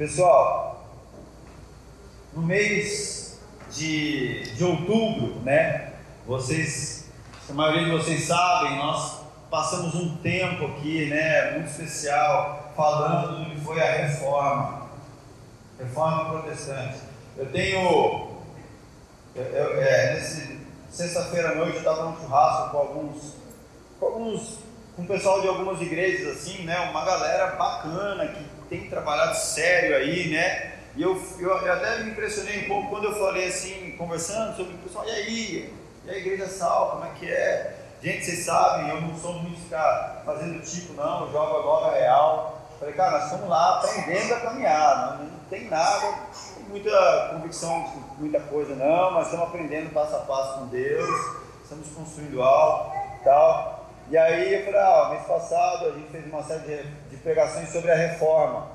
Pessoal, no mês de, de outubro, né? Vocês, a maioria de vocês sabem, nós passamos um tempo aqui, né? Muito especial, falando do que foi a reforma, reforma protestante. Eu tenho, eu, eu, é, nesse sexta-feira à noite eu estava num churrasco com alguns, com alguns, com o pessoal de algumas igrejas assim, né? Uma galera bacana que tem trabalhado sério aí, né? E eu, eu, eu, até me impressionei um pouco quando eu falei assim, conversando sobre o pessoal, e aí? E a igreja sal, como é que é? Gente, vocês sabem, eu não sou muito ficar fazendo tipo, não, eu jogo agora real. Falei, cara, nós estamos lá aprendendo a caminhar, não, não tem nada, não muita convicção muita coisa não, mas estamos aprendendo passo a passo com Deus, estamos construindo algo tal. E aí eu falei, ah, mês passado a gente fez uma série de, de pregações sobre a reforma.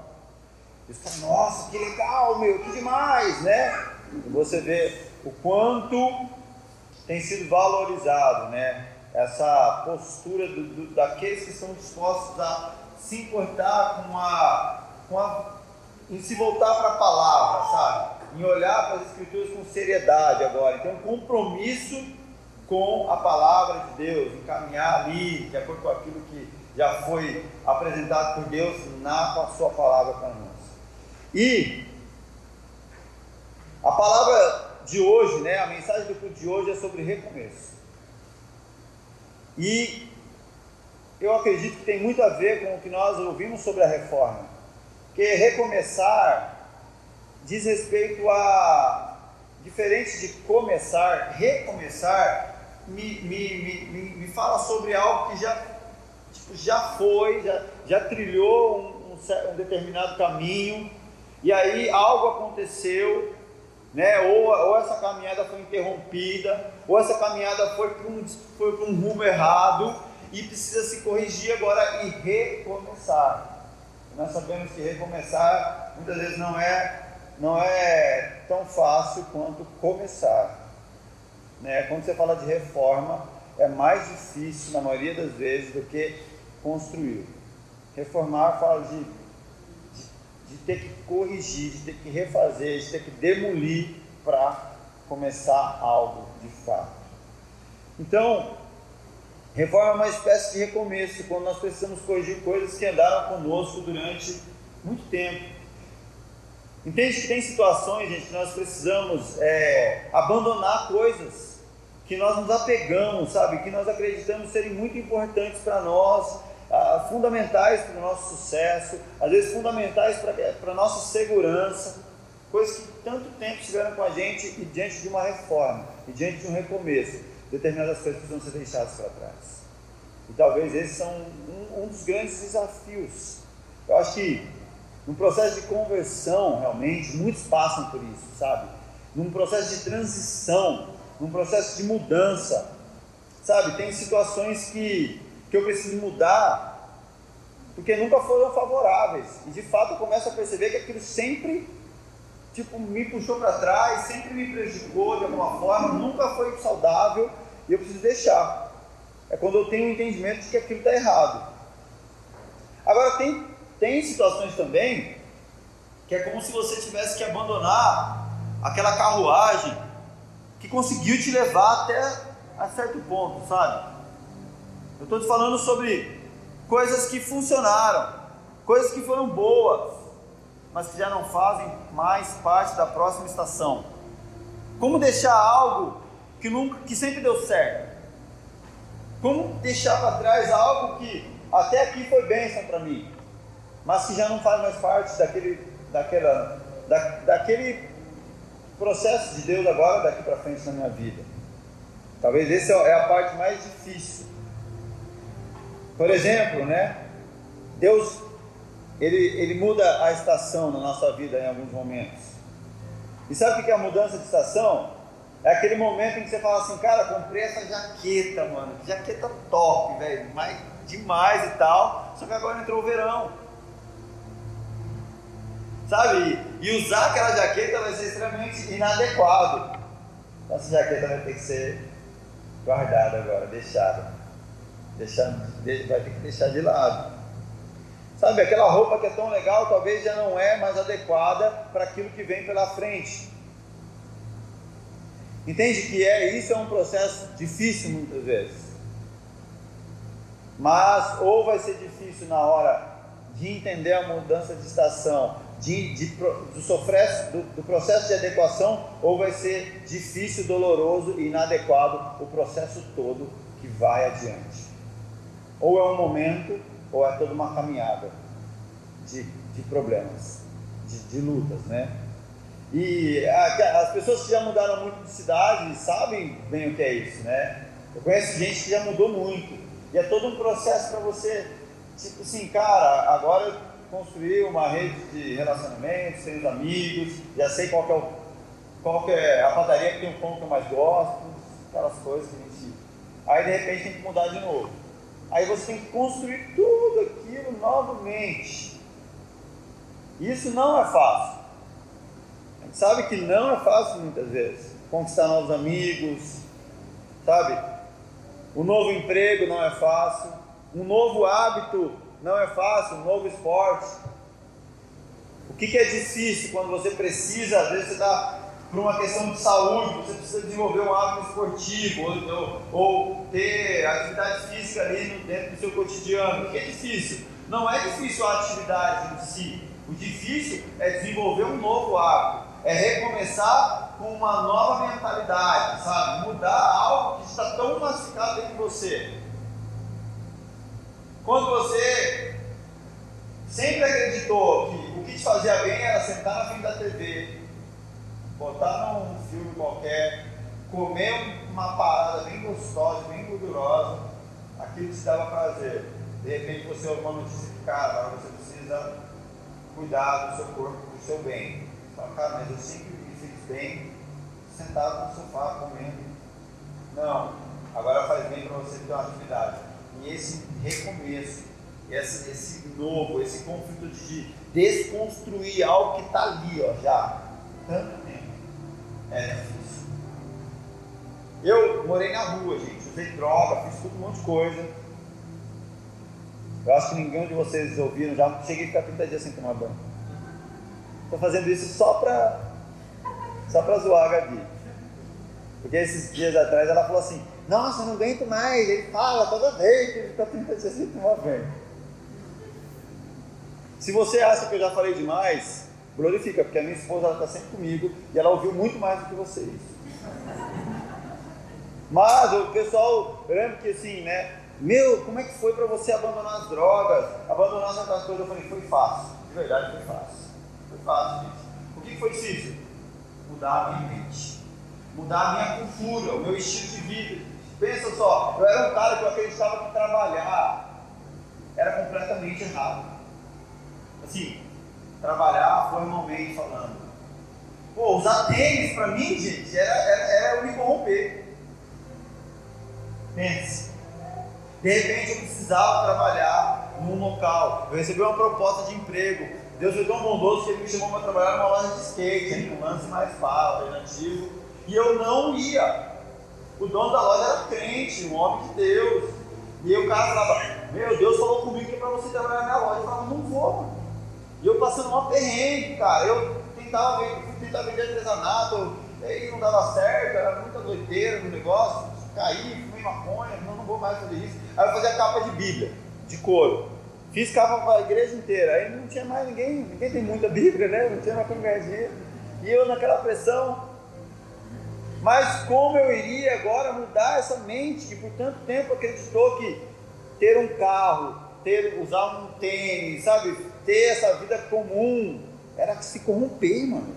Eu falei, nossa, que legal, meu, que demais, né? E você vê o quanto tem sido valorizado, né? Essa postura do, do, daqueles que estão dispostos a se importar com a, com a em se voltar para a palavra, sabe? Em olhar para as escrituras com seriedade agora. Então, um compromisso com a palavra de Deus, encaminhar ali, de acordo com aquilo já foi apresentado por Deus na sua palavra para nós. E a palavra de hoje, né, a mensagem do culto de hoje é sobre recomeço. E eu acredito que tem muito a ver com o que nós ouvimos sobre a reforma. Que recomeçar diz respeito a diferente de começar, recomeçar me, me, me, me fala sobre algo que já, já foi, já, já trilhou um, um, um determinado caminho, e aí algo aconteceu, né? ou, ou essa caminhada foi interrompida, ou essa caminhada foi para um, foi um rumo errado, e precisa se corrigir agora e recomeçar. Nós sabemos que recomeçar muitas vezes não é, não é tão fácil quanto começar. Né? Quando você fala de reforma, é mais difícil, na maioria das vezes, do que construir. Reformar fala de, de, de ter que corrigir, de ter que refazer, de ter que demolir para começar algo de fato. Então, reforma é uma espécie de recomeço, quando nós precisamos corrigir coisas que andaram conosco durante muito tempo. Entende que tem situações, gente, que nós precisamos é, abandonar coisas que nós nos apegamos, sabe? Que nós acreditamos serem muito importantes para nós, ah, fundamentais para o nosso sucesso, às vezes fundamentais para a nossa segurança, coisas que tanto tempo estiveram com a gente e diante de uma reforma, e diante de um recomeço, determinadas coisas precisam ser deixadas para trás. E talvez esses são um, um dos grandes desafios. Eu acho que num processo de conversão, realmente, muitos passam por isso, sabe? Num processo de transição, num processo de mudança, sabe? Tem situações que, que eu preciso mudar porque nunca foram favoráveis. E de fato eu começo a perceber que aquilo sempre tipo, me puxou para trás, sempre me prejudicou de alguma forma, nunca foi saudável e eu preciso deixar. É quando eu tenho o um entendimento de que aquilo está errado. Agora, tem tem situações também que é como se você tivesse que abandonar aquela carruagem que conseguiu te levar até a certo ponto, sabe? Eu estou te falando sobre coisas que funcionaram, coisas que foram boas, mas que já não fazem mais parte da próxima estação. Como deixar algo que nunca, que sempre deu certo? Como deixar para trás algo que até aqui foi bênção para mim, mas que já não faz mais parte daquele, daquela, da, daquele processo de Deus agora daqui para frente na minha vida. Talvez essa é a parte mais difícil. Por exemplo, né? Deus ele, ele muda a estação na nossa vida em alguns momentos. E sabe o que é a mudança de estação? É aquele momento em que você fala assim, cara, comprei essa jaqueta, mano, que jaqueta top, velho, demais e tal. Só que agora entrou o verão sabe? E usar aquela jaqueta vai ser extremamente inadequado. Essa jaqueta vai ter que ser guardada agora, deixada. Deixar, vai ter que deixar de lado. Sabe, aquela roupa que é tão legal talvez já não é mais adequada para aquilo que vem pela frente. Entende que é isso é um processo difícil muitas vezes. Mas ou vai ser difícil na hora de entender a mudança de estação, de, de do, sofrer, do, do processo de adequação, ou vai ser difícil, doloroso e inadequado o processo todo que vai adiante. Ou é um momento, ou é toda uma caminhada de, de problemas, de, de lutas, né? E a, as pessoas que já mudaram muito de cidade sabem bem o que é isso, né? Eu conheço gente que já mudou muito. E é todo um processo para você, tipo assim, cara, agora eu construí uma rede de relacionamentos, tenho amigos, já sei qual que é, o, qual que é a padaria que tem o pão que eu mais gosto, aquelas coisas que a gente. Aí de repente tem que mudar de novo. Aí você tem que construir tudo aquilo novamente. Isso não é fácil. A gente sabe que não é fácil muitas vezes. Conquistar novos amigos, sabe? O novo emprego não é fácil. Um novo hábito não é fácil. Um novo esporte. O que, que é difícil quando você precisa, às vezes você está por uma questão de saúde, você precisa desenvolver um hábito esportivo ou, ou ter atividade física ali dentro do seu cotidiano. Que é difícil? Não é difícil a atividade em si. O difícil é desenvolver um novo hábito, é recomeçar com uma nova mentalidade, sabe? Mudar algo que está tão massificado dentro de você. Quando você sempre acreditou que o que te fazia bem era sentar na frente da TV, botar num filme qualquer, comer uma parada bem gostosa, bem gordurosa, aquilo te dava prazer. De repente você ouve uma notícia que, cara, você precisa cuidar do seu corpo, do seu bem. Você fala, cara, mas eu sempre me fiz bem sentado no sofá comendo. Não, agora faz bem para você ter uma atividade. E esse recomeço, esse, esse novo, esse conflito de desconstruir algo que está ali, ó, já, tanto é difícil. Eu morei na rua, gente, usei droga, fiz tudo um monte de coisa. Eu acho que ninguém de vocês ouviram, já cheguei a ficar 30 dias sem tomar banho. Estou fazendo isso só para só pra zoar a Gabi. Porque esses dias atrás ela falou assim, nossa, não aguento mais, ele fala toda vez que ele está 30 dias sem tomar banho. Se você acha que eu já falei demais, glorifica, porque a minha esposa está sempre comigo e ela ouviu muito mais do que vocês. Mas o pessoal, eu lembro que assim, né? Meu, como é que foi para você abandonar as drogas, abandonar as coisas? Eu falei, foi fácil. De verdade, foi fácil. Foi fácil, gente. O que foi difícil? Mudar a minha mente. Mudar a minha cultura, o meu estilo de vida. Pensa só, eu era um cara que eu acreditava que trabalhar era completamente errado. Assim, trabalhar formalmente falando. Pô, usar tênis para mim, gente, era, era, era eu me corromper. Pense. De repente eu precisava trabalhar num local. Eu recebi uma proposta de emprego. Deus foi tão bondoso que ele me chamou para trabalhar numa loja de skate, um lance mais fácil, alternativo. E eu não ia. O dono da loja era crente, um homem de Deus. E aí o cara falava, meu Deus falou comigo que é para você trabalhar na minha loja. Eu falava, não vou, mano. E eu passando uma perrengue, cara. Eu tentava, tentava vender artesanato, aí não dava certo, era muita doideira no negócio, caí, fumei maconha, não, não vou mais fazer isso. Aí eu fazia capa de Bíblia, de couro. Fiz capa para a igreja inteira. Aí não tinha mais ninguém, ninguém tem muita Bíblia, né? Não tinha mais congregazinha. E eu naquela pressão. Mas como eu iria agora mudar essa mente que por tanto tempo acreditou que ter um carro, ter, usar um tênis, sabe? Ter essa vida comum era se corromper, mano.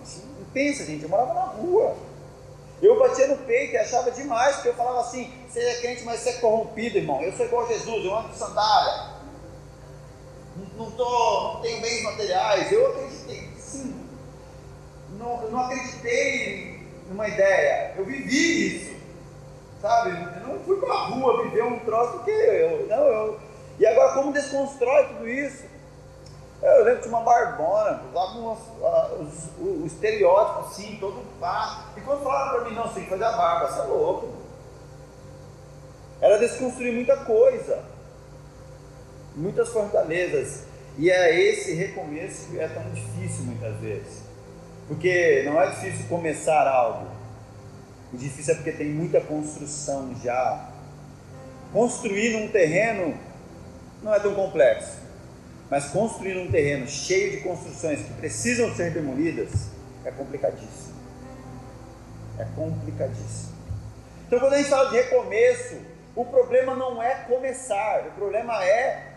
Pensa, gente, eu morava na rua. Eu batia no peito e achava demais, porque eu falava assim: é crente, mas você é corrompido, irmão. Eu sou igual a Jesus, eu ando de sandália. Não, tô, não tenho bens materiais. Eu acreditei, sim. Não, não acreditei numa ideia, eu vivi isso. Sabe? Eu não fui para a rua viver um troço que eu. Não, eu. E agora, como desconstrói tudo isso? Eu lembro de uma barbona, usava umas, uh, o, o, estereótipo assim, todo pá. E quando falaram para mim, não, você tem que fazer a barba, você é louco. Era desconstruir muita coisa, muitas fortalezas. E é esse recomeço que é tão difícil muitas vezes. Porque não é difícil começar algo. O difícil é porque tem muita construção já. Construir num terreno não é tão complexo. Mas construir num terreno cheio de construções que precisam ser demolidas é complicadíssimo. É complicadíssimo. Então, quando a gente fala de recomeço, o problema não é começar, o problema é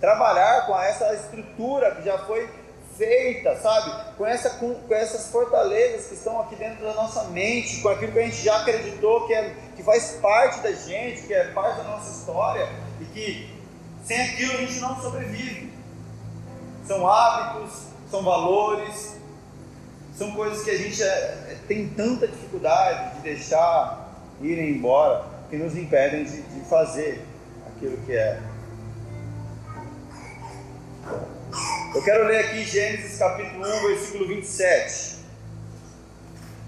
trabalhar com essa estrutura que já foi feita, sabe? Com, essa, com, com, essas fortalezas que estão aqui dentro da nossa mente, com aquilo que a gente já acreditou que, é, que faz parte da gente, que é parte da nossa história e que sem aquilo a gente não sobrevive. São hábitos, são valores, são coisas que a gente é, é, tem tanta dificuldade de deixar irem embora que nos impedem de, de fazer aquilo que é Eu quero ler aqui Gênesis capítulo 1, versículo 27.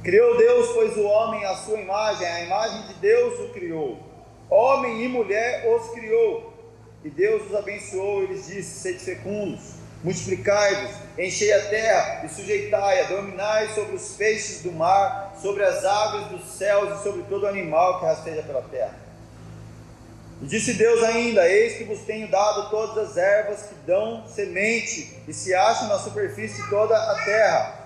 Criou Deus, pois o homem à sua imagem, a imagem de Deus o criou. Homem e mulher os criou. E Deus os abençoou e lhes disse: Sede fecundos, multiplicai-vos, enchei a terra e sujeitai-a, dominai sobre os peixes do mar, sobre as aves dos céus e sobre todo animal que rasteja pela terra. E disse Deus ainda: Eis que vos tenho dado todas as ervas que dão semente e se acham na superfície de toda a terra,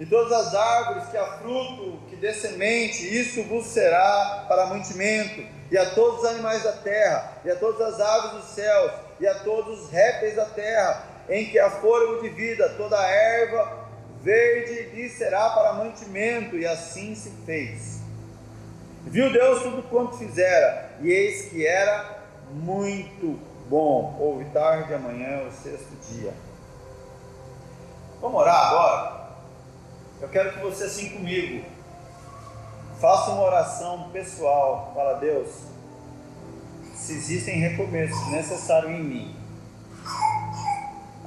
e todas as árvores que há fruto dê semente, isso vos será para mantimento, e a todos os animais da terra, e a todas as aves dos céus, e a todos os répteis da terra, em que há fôlego de vida, toda a erva verde lhe será para mantimento, e assim se fez. Viu Deus tudo quanto fizera, e eis que era muito bom. Houve tarde, amanhã, o sexto dia. Vamos orar agora? Eu quero que você, assim comigo, faça uma oração pessoal. Fala, Deus, se existem recomeços necessários em mim,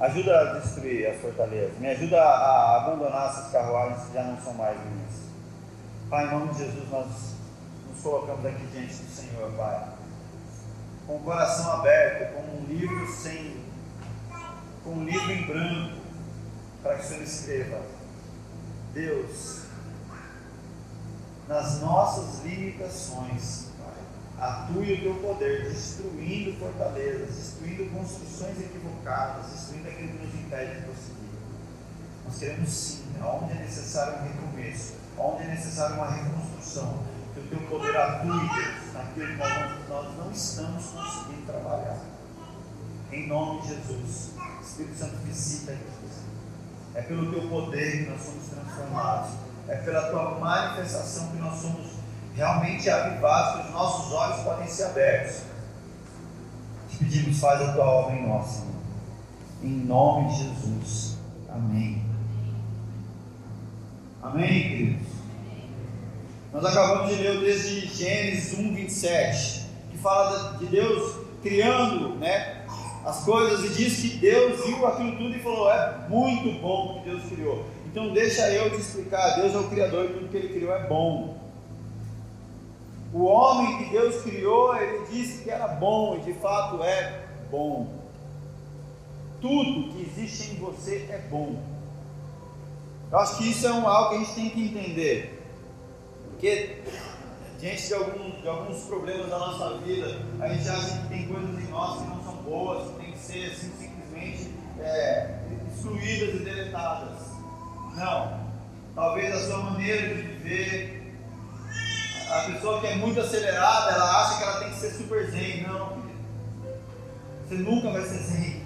ajuda a destruir as fortalezas, me ajuda a abandonar essas carruagens que já não são mais minhas. Pai, em nome de Jesus, nós nos colocamos aqui diante do Senhor, Pai. Com o coração aberto, com um livro sem. com um livro em branco, para que o Senhor escreva. Deus, nas nossas limitações, atue o teu poder, destruindo fortalezas, destruindo construções equivocadas, destruindo aquilo que nos impede de prosseguir. Nós queremos sim, onde é necessário um recomeço, onde é necessário uma reconstrução, que o teu poder atue, Deus, naquilo que nós, nós não estamos conseguindo trabalhar. Em nome de Jesus. Espírito Santo, visita aqui. É pelo teu poder que nós somos transformados. É pela tua manifestação que nós somos realmente avivados, que os nossos olhos podem ser abertos. Te pedimos, faz a tua obra em nós, Senhor. Em nome de Jesus. Amém. Amém, queridos. Nós acabamos de ler o texto de Gênesis 1, 27, que fala de Deus criando né, as coisas e diz que Deus viu aquilo tudo e falou: é muito bom que Deus criou. Então, deixa eu te explicar: Deus é o Criador e tudo que Ele criou é bom. O homem que Deus criou, ele disse que era bom e de fato é bom. Tudo que existe em você é bom. Eu acho que isso é um, algo que a gente tem que entender. Porque diante de, algum, de alguns problemas da nossa vida, a gente acha que tem coisas em nós que não são boas, que tem que ser assim, simplesmente é, e deletadas. Não. Talvez a sua maneira de viver, a pessoa que é muito acelerada, ela acha que ela tem que ser super zen. Não, Você nunca vai ser zen.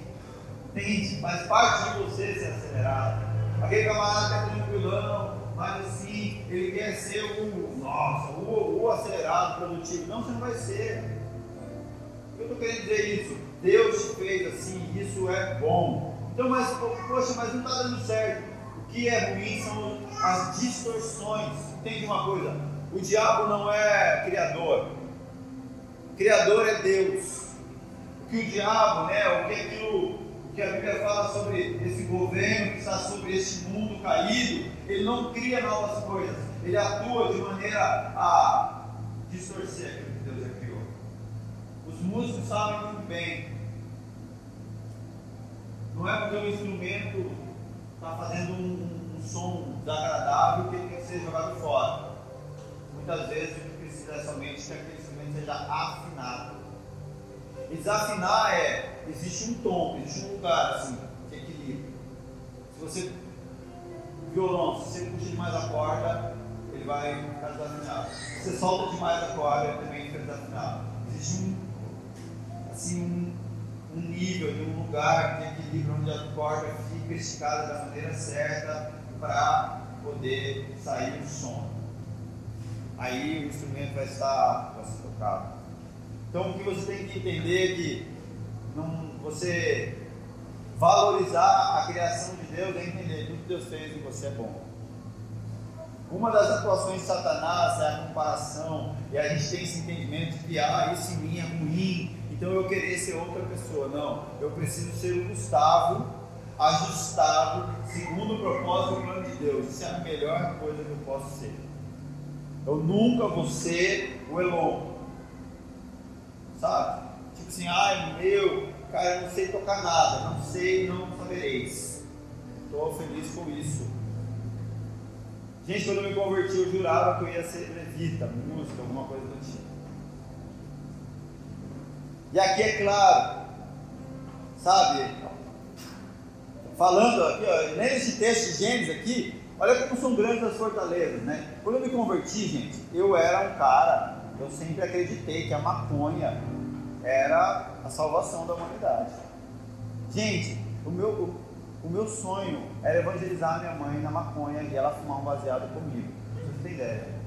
Entende? Faz parte de você ser acelerado. Aquele camarada que é tranquilão, mas assim, ele quer ser o, nossa, o, o acelerado, produtivo. Não, você não vai ser. Eu estou querendo dizer isso. Deus te fez assim, isso é bom. Então, mas, poxa, mas não está dando certo. O que é ruim são as distorções. Entende uma coisa? O diabo não é criador. O criador é Deus. O que o diabo, né, o que aquilo que a Bíblia fala sobre esse governo que está sobre este mundo caído, ele não cria novas coisas, ele atua de maneira a distorcer aquilo que Deus já criou. Os músicos sabem muito bem Não é porque o instrumento está fazendo um, um, som desagradável que ele tem que ser jogado fora. Muitas vezes o que precisa é somente que aquele instrumento seja afinado. E desafinar é, existe um tom, existe um lugar assim, de equilíbrio. Se você, violão, se você puxa demais a corda, ele vai ficar desafinado. Se você solta demais a corda, ele também fica desafinado. Existe um, assim, um um nível, um lugar de equilíbrio onde a corda fica esticada da maneira certa para poder sair o som. Aí o instrumento vai estar vai ser tocado. Então o que você tem que entender é que não, você valorizar a criação de Deus é entender tudo que Deus fez em você é bom. Uma das atuações de Satanás é a comparação, e a gente tem esse entendimento de que ah, isso em mim é ruim, então eu querer ser outra pessoa. Não, eu preciso ser o Gustavo, ajustado, segundo o propósito e plano de Deus. Isso é a melhor coisa que eu posso ser. Eu nunca vou ser o Elon. Sabe? Tipo assim, ai meu, cara, eu não sei tocar nada, não sei, não sabereis. Estou feliz com isso. Gente, quando eu me converti, eu jurava que eu ia ser levita, música, alguma coisa do tipo. E aqui é claro, sabe? Falando aqui, ó, nesse texto de Gênesis aqui, olha como são grandes as fortalezas, né? Quando eu me converti, gente, eu era um cara, eu sempre acreditei que a maconha era a salvação da humanidade. Gente, o meu, o, o meu sonho era evangelizar minha mãe na maconha e ela fumar um baseado comigo. Vocês têm ideia?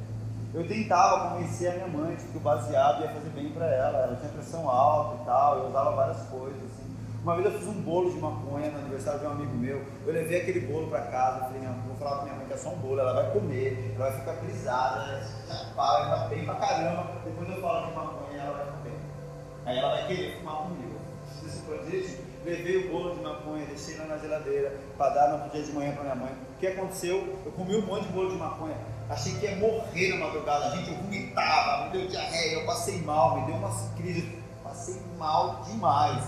Eu tentava convencer a minha mãe de que o baseado ia fazer bem para ela. Ela tinha pressão alta e tal, eu usava várias coisas. Assim. Uma vez eu fiz um bolo de maconha no aniversário de um amigo meu. Eu levei aquele bolo para casa. Falei, não, vou falar para minha mãe que é só um bolo. Ela vai comer, ela vai ficar brisada, vai ficar bem pra caramba. Depois eu falo de maconha ela vai comer. Aí ela vai querer fumar comigo. Isso pode levei o bolo de maconha, deixei lá na geladeira para dar no dia de manhã para minha mãe. O que aconteceu? Eu comi um monte de bolo de maconha. Achei que ia morrer na madrugada. Gente, eu vomitava, me deu diarreia, eu passei mal, me deu umas crises. Passei mal demais.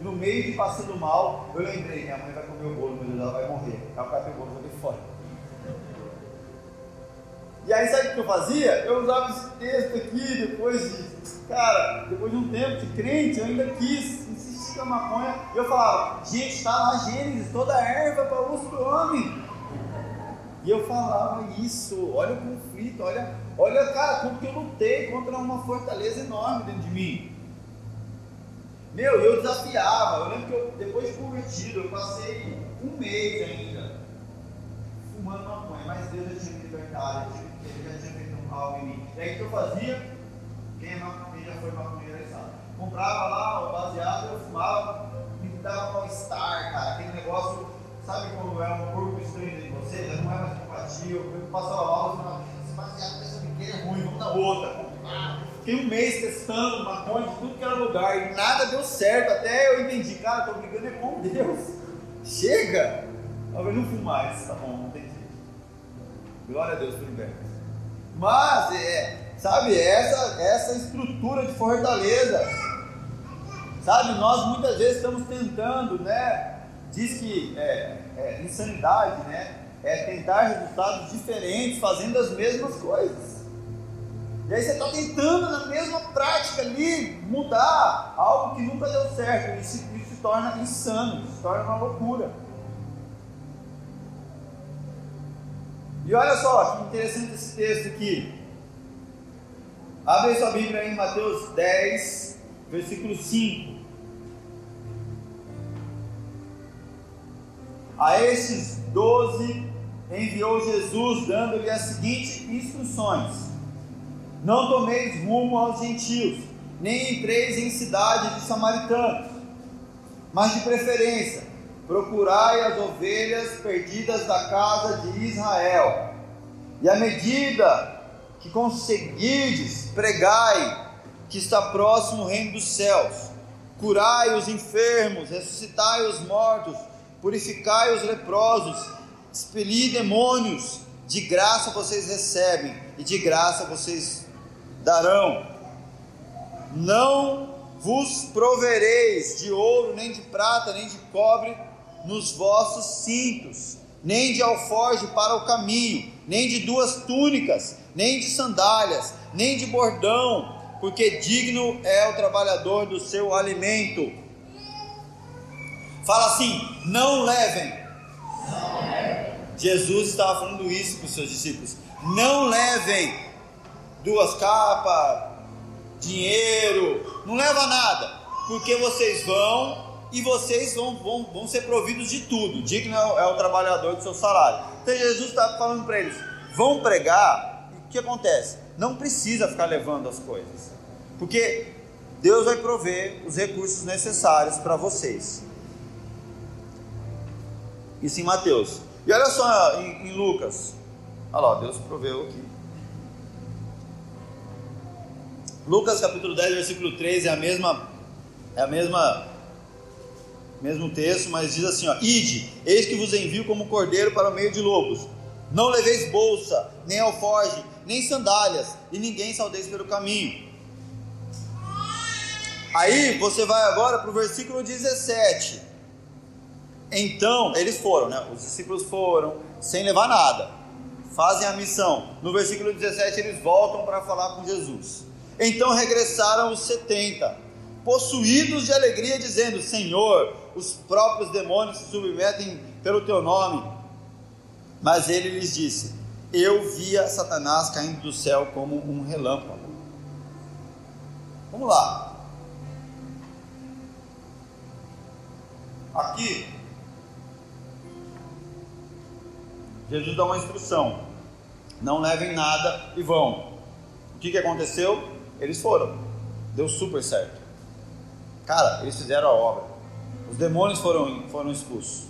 E no meio de passando mal, eu lembrei: minha mãe vai comer o bolo, meu Deus, ela vai morrer. Ela vai o bolo e joguei fora. E aí, sabe o que eu fazia? Eu usava esse texto aqui, depois de, cara, depois de um tempo de crente, eu ainda quis insistir com a maconha. E eu falava: gente, está lá Gênesis, toda erva para o uso do homem. E eu falava isso, olha o conflito, olha, olha, cara, como que eu lutei contra uma fortaleza enorme dentro de mim. Meu, eu desafiava, eu lembro que eu, depois de convertido, eu passei um mês ainda fumando maconha, mas Deus já tinha me libertado, ele já tinha feito um algo em mim. E aí o que eu fazia? Quem, é quem já foi maconheiro sabe. Comprava lá o baseado, eu fumava, me dava um mal-estar, cara, aquele negócio Sabe quando é um corpo estranho de você? Já não é mais empatia. Eu passava mal, você fala, esse baseado pensa que é ruim, vamos na outra. Fiquei um mês testando maconha de tudo que era lugar e nada deu certo. Até eu entendi, cara, estou brigando é com Deus. Chega! Talvez não fumo mais, tá bom, não tem jeito. Glória a Deus pelo bem. Mas, é, sabe, essa, essa estrutura de fortaleza, sabe, nós muitas vezes estamos tentando, né? Diz que é, é, insanidade né, é tentar resultados diferentes fazendo as mesmas coisas. E aí você está tentando na mesma prática ali mudar algo que nunca deu certo. Isso, isso se torna insano, isso se torna uma loucura. E olha só que interessante esse texto aqui. Abre sua Bíblia em Mateus 10, versículo 5. A estes doze enviou Jesus, dando-lhe as seguintes instruções: Não tomeis rumo aos gentios, nem entreis em cidade de samaritanos, mas de preferência, procurai as ovelhas perdidas da casa de Israel. E à medida que conseguirdes, pregai que está próximo o reino dos céus. Curai os enfermos, ressuscitai os mortos, purificai os leprosos, expeli demônios, de graça vocês recebem e de graça vocês darão. Não vos provereis de ouro, nem de prata, nem de cobre nos vossos cintos, nem de alforje para o caminho, nem de duas túnicas, nem de sandálias, nem de bordão, porque digno é o trabalhador do seu alimento. Fala assim: não levem. Jesus estava falando isso para os seus discípulos: não levem duas capas, dinheiro, não leva nada, porque vocês vão e vocês vão, vão, vão ser providos de tudo. Digno é o, é o trabalhador do seu salário. Então Jesus está falando para eles: vão pregar, o que acontece? Não precisa ficar levando as coisas, porque Deus vai prover os recursos necessários para vocês. Isso em Mateus. E olha só em, em Lucas. Olha lá, Deus proveu aqui. Lucas capítulo 10, versículo 3 é a mesma é a mesma mesmo texto, mas diz assim, ó: Ide, eis que vos envio como cordeiro para o meio de lobos. Não leveis bolsa, nem alforge, nem sandálias, e ninguém saudeis pelo caminho. Aí você vai agora para o versículo 17. Então, eles foram, né? Os discípulos foram, sem levar nada, fazem a missão. No versículo 17, eles voltam para falar com Jesus. Então regressaram os 70, possuídos de alegria, dizendo: Senhor, os próprios demônios se submetem pelo teu nome. Mas ele lhes disse: Eu via Satanás caindo do céu como um relâmpago. Vamos lá. Aqui, Jesus dá uma instrução: não levem nada e vão. O que, que aconteceu? Eles foram, deu super certo. Cara, eles fizeram a obra. Os demônios foram, foram expulsos.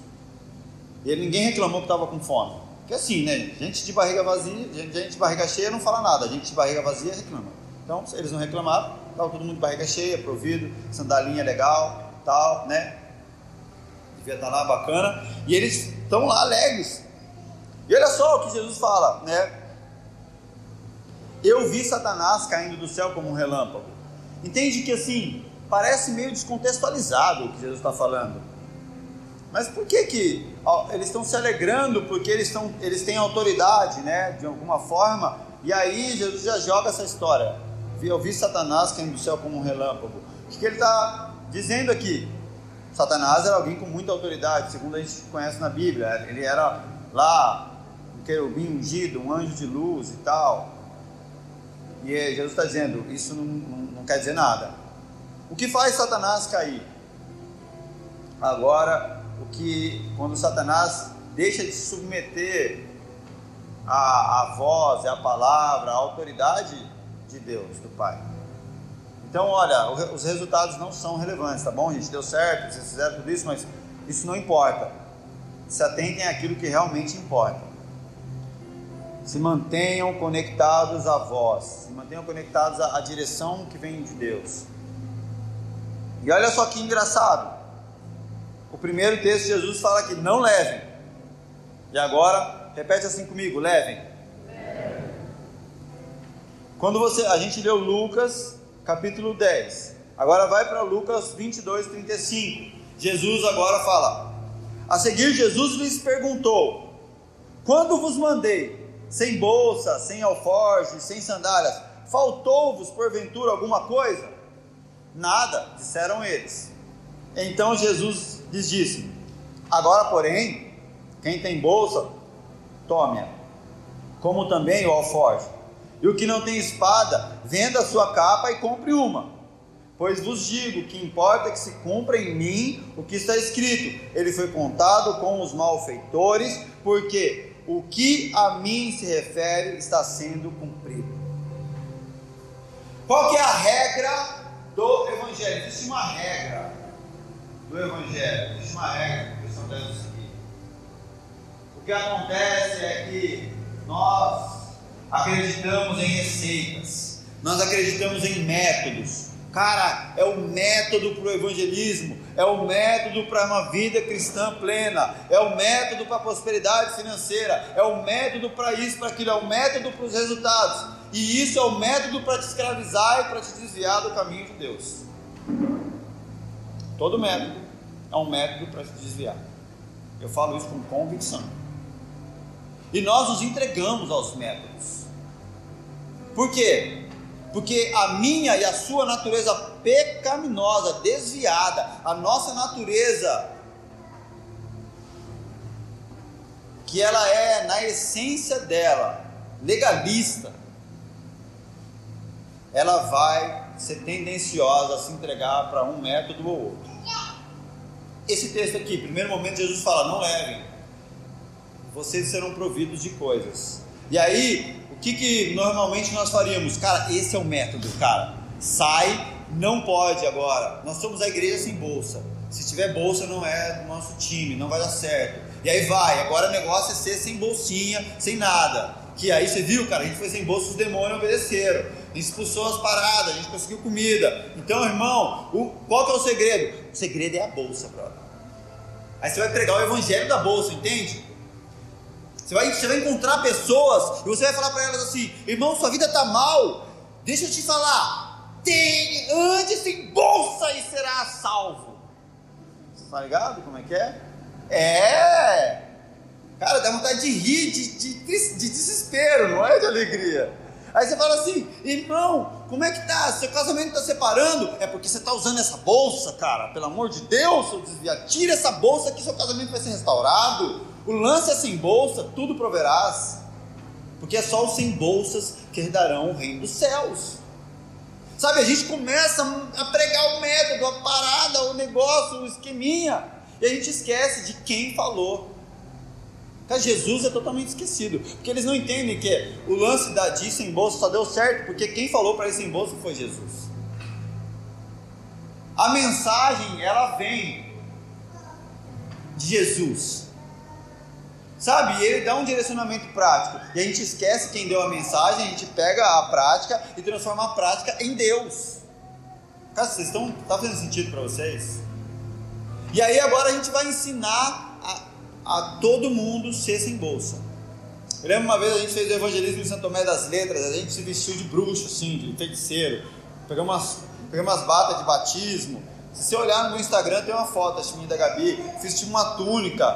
E ninguém reclamou que estava com fome. Porque assim, né? Gente de barriga vazia, gente de barriga cheia não fala nada. Gente de barriga vazia reclama. Então, eles não reclamaram, estava todo mundo de barriga cheia, provido, sandalinha legal, tal, né? Devia estar tá lá bacana. E eles estão lá alegres. E olha só o que Jesus fala, né? Eu vi Satanás caindo do céu como um relâmpago. Entende que assim, parece meio descontextualizado o que Jesus está falando. Mas por que que ó, eles estão se alegrando? Porque eles, estão, eles têm autoridade, né? De alguma forma. E aí Jesus já joga essa história. Eu vi Satanás caindo do céu como um relâmpago. O que, ele está dizendo aqui? Satanás era alguém com muita autoridade, segundo a gente conhece na Bíblia. Ele era lá querubim ungido, um anjo de luz e tal. E Jesus está dizendo: isso não, não, não quer dizer nada. O que faz Satanás cair? Agora, o que quando Satanás deixa de se submeter à, à voz, à palavra, à autoridade de Deus, do Pai. Então, olha, os resultados não são relevantes, tá bom, gente? Deu certo, vocês fizeram tudo isso, mas isso não importa. Se atentem àquilo que realmente importa. Se mantenham conectados à voz, se mantenham conectados à, direção que vem de Deus. E olha só que engraçado. O primeiro texto Jesus fala que não levem. E agora, repete assim comigo: levem. Quando você, a gente leu Lucas, capítulo 10. Agora vai para Lucas 22, 35. Jesus agora fala: A seguir, Jesus lhes perguntou: Quando vos mandei, sem bolsa, sem alforje, sem sandálias, faltou-vos porventura alguma coisa? Nada, disseram eles. Então Jesus lhes disse: Agora, porém, quem tem bolsa, tome-a, como também o alforje. E o que não tem espada, venda a sua capa e compre uma. Pois vos digo que importa que se cumpra em mim o que está escrito. Ele foi contado com os malfeitores, porque o que a mim se refere está sendo cumprido. Qual que é a regra do Evangelho. Existe uma regra do Evangelho, existe uma regra que cristão deve seguir. O que acontece é que nós acreditamos em receitas, nós acreditamos em métodos. Cara, é o método para o evangelismo, é o método para uma vida cristã plena, é o método para a prosperidade financeira, é o método para isso, para aquilo, é o método para os resultados. E isso é o método para te escravizar e para te desviar do caminho de Deus. Todo método é um método para te desviar. Eu falo isso com convicção. E nós nos entregamos aos métodos. Por quê? Porque a minha e a sua natureza pecaminosa, desviada, a nossa natureza, que ela é na essência dela, legalista, ela vai ser tendenciosa a se entregar para um método ou outro. Esse texto aqui, primeiro momento, Jesus fala: não levem, vocês serão providos de coisas. E aí, que, que normalmente nós faríamos? Cara, esse é o método, cara. Sai, não pode agora. Nós somos a igreja sem bolsa. Se tiver bolsa, não é do nosso time, não vai dar certo. E aí vai, agora o negócio é ser sem bolsinha, sem nada. Que aí você viu, cara, a gente foi sem bolsa, os demônios obedeceram. A gente expulsou as paradas, a gente conseguiu comida. Então, irmão, o, qual que é o segredo? O segredo é a bolsa, brother. Aí você vai pregar o evangelho da bolsa, entende? Você vai, você vai encontrar pessoas e você vai falar para elas assim: irmão, sua vida está mal. Deixa eu te falar. Tem, ande sem bolsa e será salvo. Você tá ligado como é que é? É. Cara, dá vontade de rir, de, de, de desespero, não é de alegria. Aí você fala assim, irmão, como é que tá? Seu casamento está separando? É porque você está usando essa bolsa, cara. Pelo amor de Deus, seu desvia. Tira essa bolsa que seu casamento vai ser restaurado. O lance é sem bolsa, tudo proverás. Porque é só os sem bolsas que herdarão o reino dos céus. Sabe, a gente começa a pregar o método, a parada, o negócio, o esqueminha. E a gente esquece de quem falou. Cara, Jesus é totalmente esquecido. Porque eles não entendem que o lance da de sem bolsa só deu certo porque quem falou para ir sem bolsa foi Jesus. A mensagem, ela vem de Jesus. Sabe? E ele dá um direcionamento prático. E a gente esquece quem deu a mensagem, a gente pega a prática e transforma a prática em Deus. Cara, vocês estão. Tá fazendo sentido para vocês? E aí agora a gente vai ensinar a, a todo mundo ser sem bolsa. Eu lembro uma vez a gente fez o evangelismo em Santo Tomé das Letras, a gente se vestiu de bruxo, assim, de feiticeiro. Pegamos umas, pegamos umas batas de batismo. Se você olhar no meu Instagram, tem uma foto, acho minha da Gabi. Fiz tipo uma túnica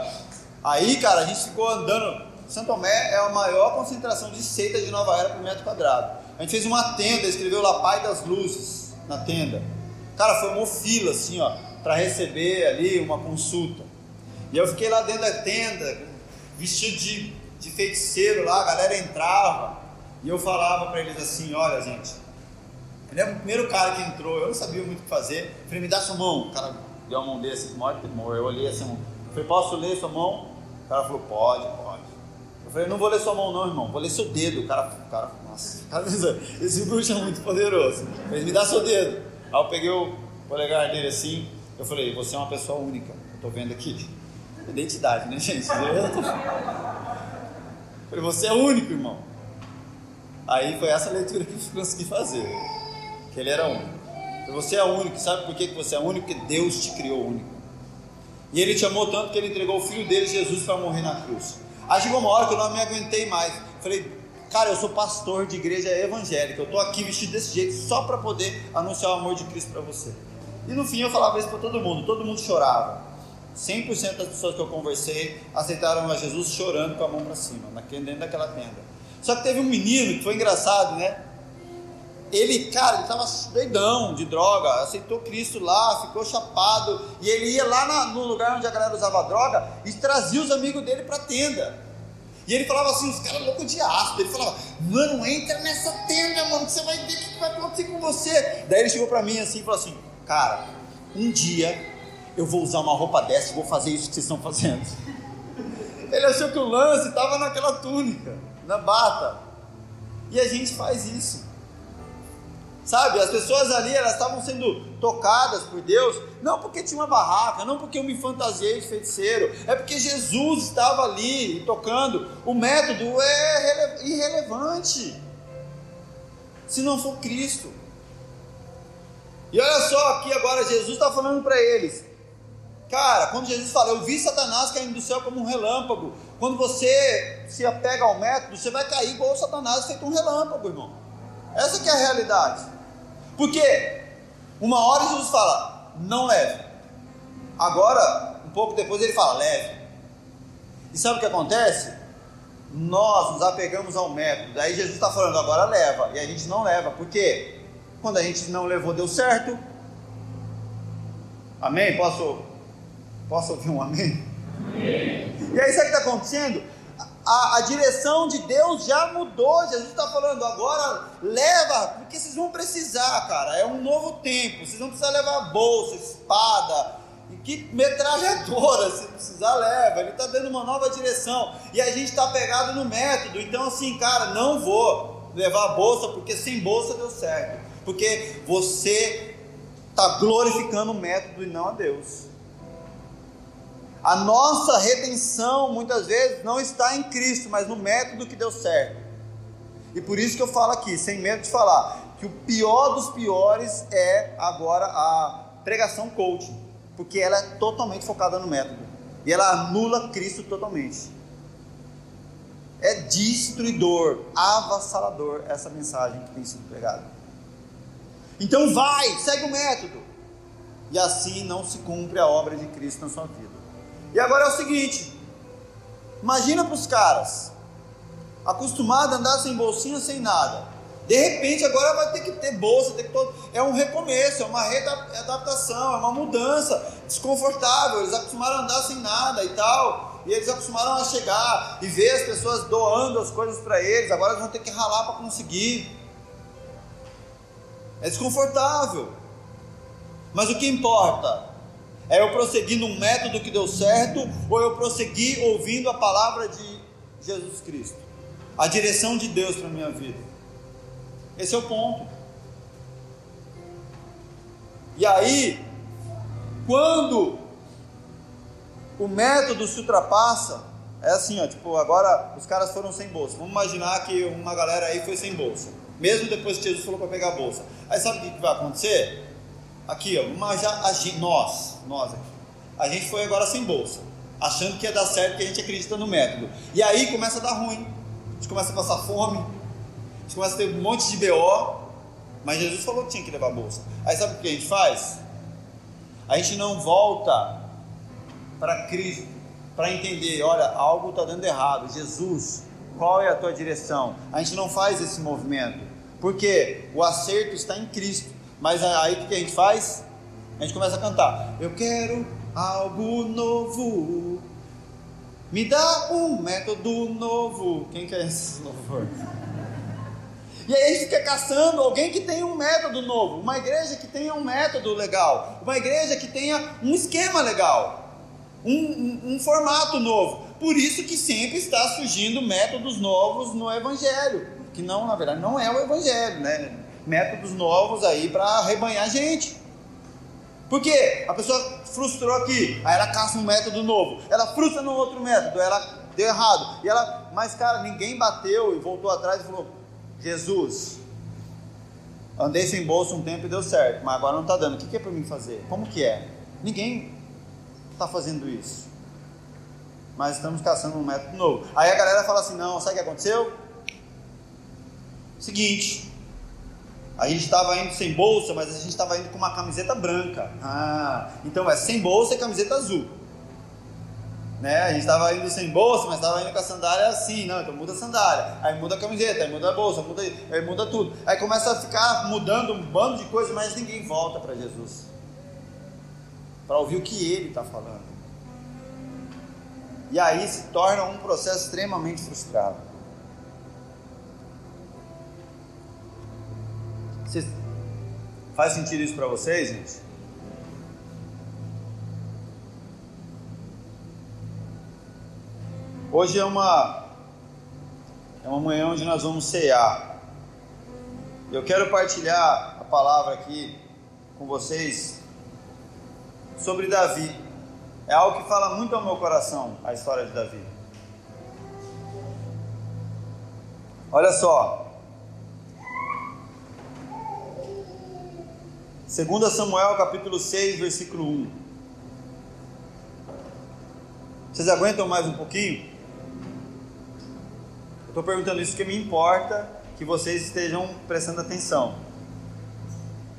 Aí, cara, a gente ficou andando. Santo Tomé é a maior concentração de seita de Nova Era por metro quadrado. A gente fez uma tenda, escreveu lá Pai das Luzes na tenda. Cara, uma fila assim, ó, para receber ali uma consulta. E eu fiquei lá dentro da tenda, vestido de, de feiticeiro lá, a galera entrava. E eu falava para eles assim: olha, gente, ele é o primeiro cara que entrou, eu não sabia muito o que fazer. falei, me dá sua mão. O cara deu a mão dele assim, morre temor. Eu olhei assim, eu falei, posso ler sua mão? O cara falou, pode, pode. Eu falei, não vou ler sua mão não, irmão, vou ler seu dedo. O cara, o cara nossa, esse bruxo é muito poderoso. Ele me dá seu dedo. Aí eu peguei o polegar dele assim, eu falei, você é uma pessoa única, eu tô vendo aqui. Identidade, né, gente? Eu falei, você é único, irmão. Aí foi essa leitura que eu consegui fazer. Que ele era único. Você é único, sabe por que você é único? Porque Deus te criou único. E ele te amou tanto que ele entregou o filho dele, Jesus, para morrer na cruz. Aí chegou uma hora que eu não me aguentei mais. Falei, cara, eu sou pastor de igreja evangélica. Eu estou aqui vestido desse jeito só para poder anunciar o amor de Cristo para você. E no fim eu falava isso para todo mundo. Todo mundo chorava. 100% das pessoas que eu conversei aceitaram a Jesus chorando com a mão para cima, dentro daquela tenda. Só que teve um menino que foi engraçado, né? Ele, cara, ele estava doidão de droga, aceitou Cristo lá, ficou chapado, e ele ia lá na, no lugar onde a galera usava droga e trazia os amigos dele para a tenda. E ele falava assim, os caras loucos de ácido. Ele falava, mano, entra nessa tenda, mano, que você vai ver o que vai acontecer com você. Daí ele chegou para mim assim e falou assim, cara, um dia eu vou usar uma roupa dessa e vou fazer isso que vocês estão fazendo. Ele achou que o lance estava naquela túnica, na bata. E a gente faz isso. Sabe, as pessoas ali elas estavam sendo tocadas por Deus, não porque tinha uma barraca, não porque eu me fantasiei de feiticeiro, é porque Jesus estava ali tocando. O método é irrelevante se não for Cristo. E olha só aqui agora, Jesus está falando para eles. Cara, quando Jesus fala, eu vi Satanás caindo do céu como um relâmpago. Quando você se apega ao método, você vai cair igual Satanás feito um relâmpago, irmão. Essa que é a realidade. Porque uma hora Jesus fala, não leve. Agora, um pouco depois ele fala, leve. E sabe o que acontece? Nós nos apegamos ao método. Daí Jesus está falando, agora leva. E a gente não leva. Por quê? Quando a gente não levou, deu certo. Amém? Posso, posso ouvir um amém? amém. E aí, sabe o que está acontecendo? A, a, direção de Deus já mudou. Jesus está falando, agora leva, porque vocês vão precisar, cara. É um novo tempo. Vocês vão precisar levar bolsa, espada, e que metralhadora, se precisar, leva. Ele está dando uma nova direção. E a gente está pegado no método. Então, assim, cara, não vou levar bolsa, porque sem bolsa deu certo. Porque você está glorificando o método e não a Deus. A nossa redenção muitas vezes não está em Cristo, mas no método que deu certo. E por isso que eu falo aqui, sem medo de falar, que o pior dos piores é agora a pregação coaching, porque ela é totalmente focada no método e ela anula Cristo totalmente. É destruidor, avassalador essa mensagem que tem sido pregada. Então vai, segue o método. E assim não se cumpre a obra de Cristo na sua vida. E agora é o seguinte: imagina para os caras, acostumados a andar sem bolsinha, sem nada. De repente agora vai ter que ter bolsa, ter que todo... é um recomeço, é uma readaptação, é uma mudança desconfortável. Eles acostumaram a andar sem nada e tal, e eles acostumaram a chegar e ver as pessoas doando as coisas para eles. Agora eles vão ter que ralar para conseguir. É desconfortável. Mas o que importa é eu prosseguir num método que deu certo ou eu prosseguir ouvindo a palavra de Jesus Cristo? A direção de Deus para a minha vida. Esse é o ponto. E aí, quando o método se ultrapassa, é assim, ó, tipo, agora os caras foram sem bolsa. Vamos imaginar que uma galera aí foi sem bolsa. Mesmo depois que Jesus falou para pegar a bolsa. Aí sabe o que vai acontecer? Aqui, ó, mas a nós, nós aqui, a gente foi agora sem bolsa, achando que ia dar certo, que a gente acredita no método. E aí começa a dar ruim, a gente começa a passar fome, a gente começa a ter um monte de BO, mas Jesus falou que tinha que levar bolsa. Aí sabe o que a gente faz? A gente não volta para Cristo para entender, olha, algo está dando errado. Jesus, qual é a tua direção? A gente não faz esse movimento, porque o acerto está em Cristo. Mas aí o que a gente faz? A gente começa a cantar. Eu quero algo novo. Me dá um método novo. Quem quer esse louvor? E aí a gente fica caçando alguém que tenha um método novo, uma igreja que tenha um método legal, uma igreja que tenha um esquema legal, um, um, um formato novo. Por isso que sempre está surgindo métodos novos no Evangelho, que não, na verdade, não é o Evangelho, né? Métodos novos aí para arrebanhar gente. Porque a pessoa frustrou aqui, aí ela caça um método novo, ela frustra no outro método, ela deu errado, e ela, mas cara, ninguém bateu e voltou atrás e falou: Jesus, andei sem bolsa um tempo e deu certo, mas agora não está dando, o que, que é para mim fazer? Como que é? Ninguém está fazendo isso, mas estamos caçando um método novo. Aí a galera fala assim: não, sabe o que aconteceu? Seguinte, a gente estava indo sem bolsa, mas a gente estava indo com uma camiseta branca. Ah, então é sem bolsa e camiseta azul. Né? A gente estava indo sem bolsa, mas estava indo com a sandália assim, não, então muda a sandália, aí muda a camiseta, aí muda a bolsa, muda, aí muda tudo. Aí começa a ficar mudando um bando de coisas, mas ninguém volta para Jesus. Para ouvir o que ele está falando. E aí se torna um processo extremamente frustrado. Vocês... Faz sentido isso para vocês, gente? Hoje é uma é uma manhã onde nós vamos cear. Eu quero partilhar a palavra aqui com vocês sobre Davi. É algo que fala muito ao meu coração, a história de Davi. Olha só, 2 Samuel capítulo 6, versículo 1. Vocês aguentam mais um pouquinho? Eu estou perguntando isso porque me importa que vocês estejam prestando atenção.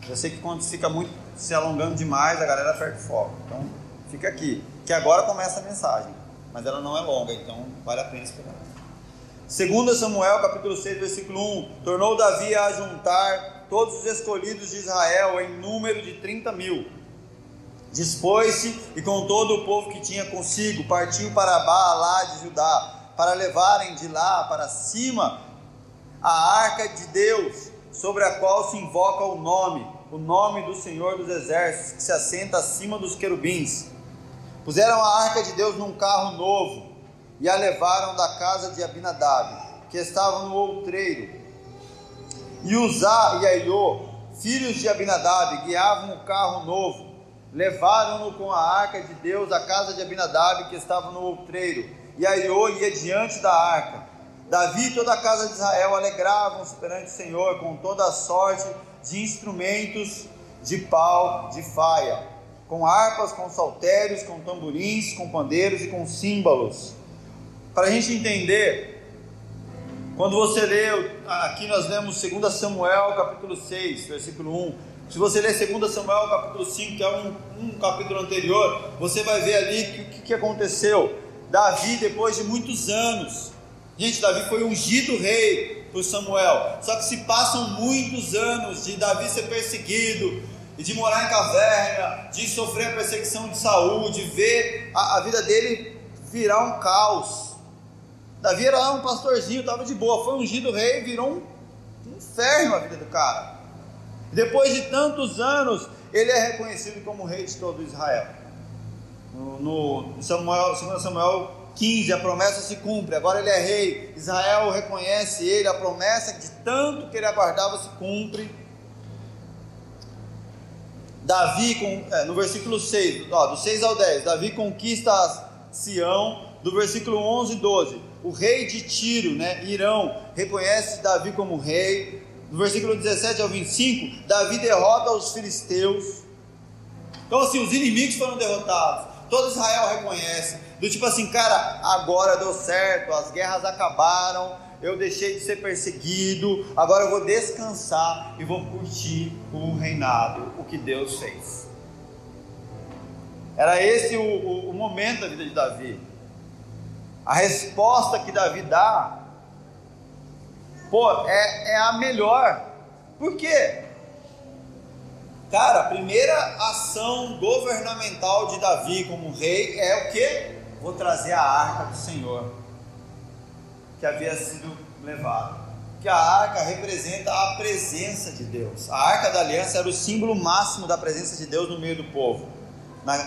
Eu sei que quando fica muito se alongando demais, a galera perde foco. Então, fica aqui, que agora começa a mensagem. mas ela não é longa, então vale a pena esperar. 2 Samuel capítulo 6, versículo 1: Tornou Davi a juntar todos os escolhidos de Israel em número de 30 mil. Dispôs-se e com todo o povo que tinha consigo, partiu para Baalá de Judá, para levarem de lá para cima a arca de Deus, sobre a qual se invoca o nome, o nome do Senhor dos Exércitos, que se assenta acima dos querubins. Puseram a arca de Deus num carro novo e a levaram da casa de Abinadab, que estava no outreiro. E Uzá e Aiô, filhos de Abinadab, guiavam o carro novo. Levaram-no com a arca de Deus à casa de Abinadab, que estava no outreiro. E Aiô ia diante da arca. Davi e toda a casa de Israel alegravam-se perante o Senhor com toda a sorte de instrumentos de pau de faia, com harpas, com saltérios, com tamborins, com pandeiros e com símbolos. Para a gente entender, quando você lê, aqui nós lemos 2 Samuel capítulo 6, versículo 1. Se você ler 2 Samuel capítulo 5, que é um, um capítulo anterior, você vai ver ali o que, que aconteceu. Davi, depois de muitos anos, gente, Davi foi ungido rei, por Samuel. Só que se passam muitos anos de Davi ser perseguido, e de morar em caverna, de sofrer a perseguição de Saul, de ver a, a vida dele virar um caos. Davi era um pastorzinho, estava de boa, foi ungido rei, virou um, inferno a vida do cara. Depois de tantos anos, ele é reconhecido como rei de todo Israel. No Samuel, 2 Samuel 15, a promessa se cumpre, agora ele é rei, Israel reconhece ele, a promessa de tanto que ele aguardava se cumpre. Davi, com, é, no versículo 6, ó, do 6 ao 10, Davi conquista Sião, do versículo 11 e 12, o rei de Tiro, né, Irão, reconhece Davi como rei, do versículo 17 ao 25, Davi derrota os filisteus, então assim, os inimigos foram derrotados, todo Israel reconhece, do tipo assim, cara, agora deu certo, as guerras acabaram, eu deixei de ser perseguido, agora eu vou descansar e vou curtir o reinado, o que Deus fez. Era esse o, o, o momento da vida de Davi. A resposta que Davi dá, pô, é, é a melhor. Por quê? Cara, a primeira ação governamental de Davi como rei é o que? vou trazer a arca do Senhor, que havia sido levada. Que a arca representa a presença de Deus. A arca da aliança era o símbolo máximo da presença de Deus no meio do povo,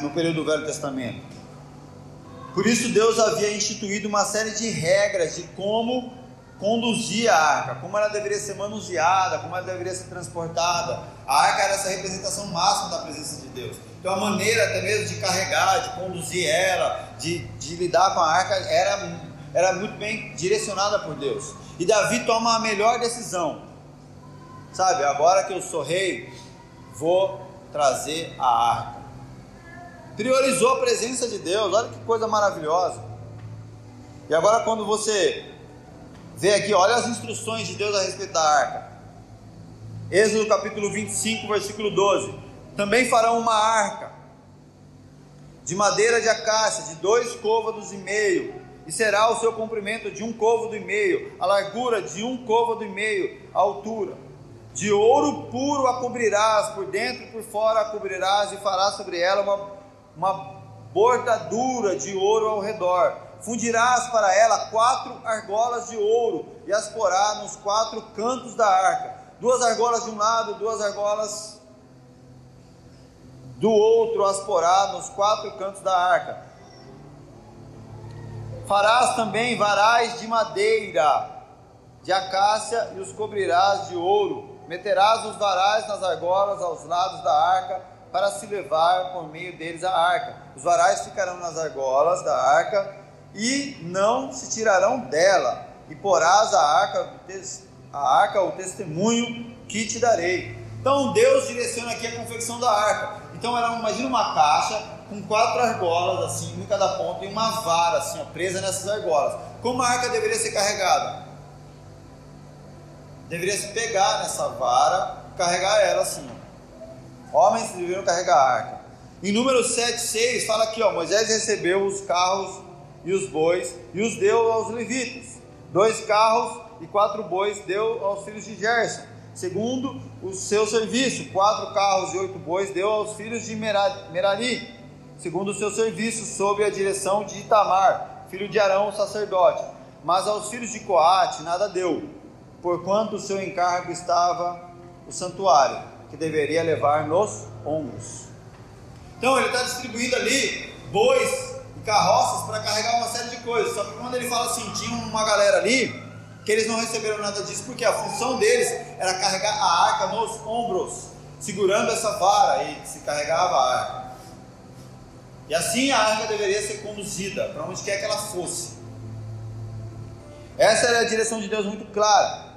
no período do Velho Testamento. Por isso, Deus havia instituído uma série de regras de como conduzir a arca, como ela deveria ser manuseada, como ela deveria ser transportada. A arca era essa representação máxima da presença de Deus. Então, a maneira até mesmo de carregar, de conduzir ela, de, de lidar com a arca, era, era muito bem direcionada por Deus. E Davi toma a melhor decisão. Sabe, agora que eu sou rei, vou trazer a arca. Priorizou a presença de Deus, olha que coisa maravilhosa. E agora, quando você vê aqui, olha as instruções de Deus a respeito da arca. Êxodo capítulo 25, versículo 12 também farão uma arca de madeira de acácia, de dois côvados e meio, e será o seu comprimento de um côvado e meio, a largura de um côvado e meio, a altura. De ouro puro a cobrirás, por dentro e por fora a cobrirás, e farás sobre ela uma, uma bordadura de ouro ao redor. Fundirás para ela quatro argolas de ouro, e as porá nos quatro cantos da arca, duas argolas de um lado, duas argolas do outro as porá nos quatro cantos da arca. Farás também varais de madeira, de acácia, e os cobrirás de ouro. Meterás os varais nas argolas aos lados da arca, para se levar por meio deles a arca. Os varais ficarão nas argolas da arca, e não se tirarão dela. E porás a arca, a arca o testemunho que te darei. Então Deus direciona aqui a confecção da arca. Então era, imagina uma caixa com quatro argolas assim, em cada ponta e uma vara assim, ó, presa nessas argolas. Como a arca deveria ser carregada? Deveria se pegar nessa vara carregar ela assim. Ó. Homens deveriam carregar a arca. Em número 7, 6, fala aqui, ó, Moisés recebeu os carros e os bois, e os deu aos levitas. Dois carros e quatro bois deu aos filhos de Gerson, segundo o seu serviço. Quatro carros e oito bois deu aos filhos de Merari, segundo o seu serviço, sob a direção de Itamar, filho de Arão, o sacerdote. Mas aos filhos de Coate nada deu, porquanto o seu encargo estava o santuário, que deveria levar nos ombros. Então ele está distribuindo ali bois e carroças para carregar uma série de coisas. Só que quando ele fala assim, tinha uma galera ali que eles não receberam nada disso, porque a função deles era carregar a arca nos ombros, segurando essa vara e se carregava a arca. E assim a arca deveria ser conduzida para onde quer que ela fosse. Essa era a direção de Deus muito clara.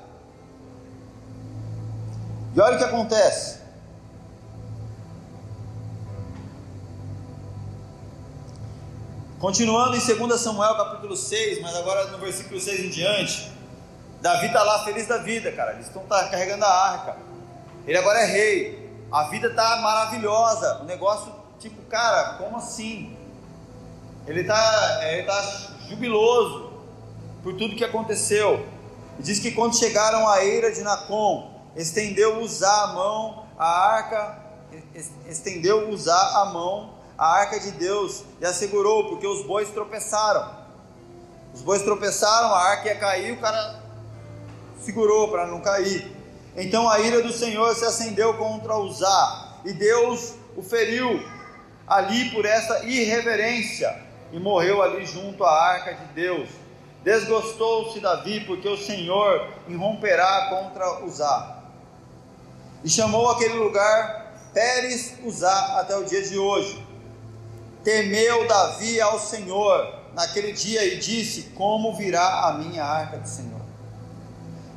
E olha o que acontece. Continuando em 2 Samuel capítulo 6, mas agora no versículo 6 em diante, Davi está lá feliz da vida, cara. Eles estão tá carregando a arca. Ele agora é rei. A vida está maravilhosa. O negócio, tipo, cara, como assim? Ele está ele tá jubiloso por tudo que aconteceu. Diz que quando chegaram à eira de Nacon, estendeu usar a mão, a arca, estendeu usar a mão, a arca de Deus e assegurou, porque os bois tropeçaram. Os bois tropeçaram, a arca ia cair, o cara segurou para não cair. Então a ira do Senhor se acendeu contra Uzá, e Deus o feriu ali por essa irreverência, e morreu ali junto à arca de Deus. Desgostou-se Davi, porque o Senhor irromperá contra Uzá. E chamou aquele lugar Pérez Uzá até o dia de hoje. Temeu Davi ao Senhor naquele dia e disse: Como virá a minha arca do Senhor?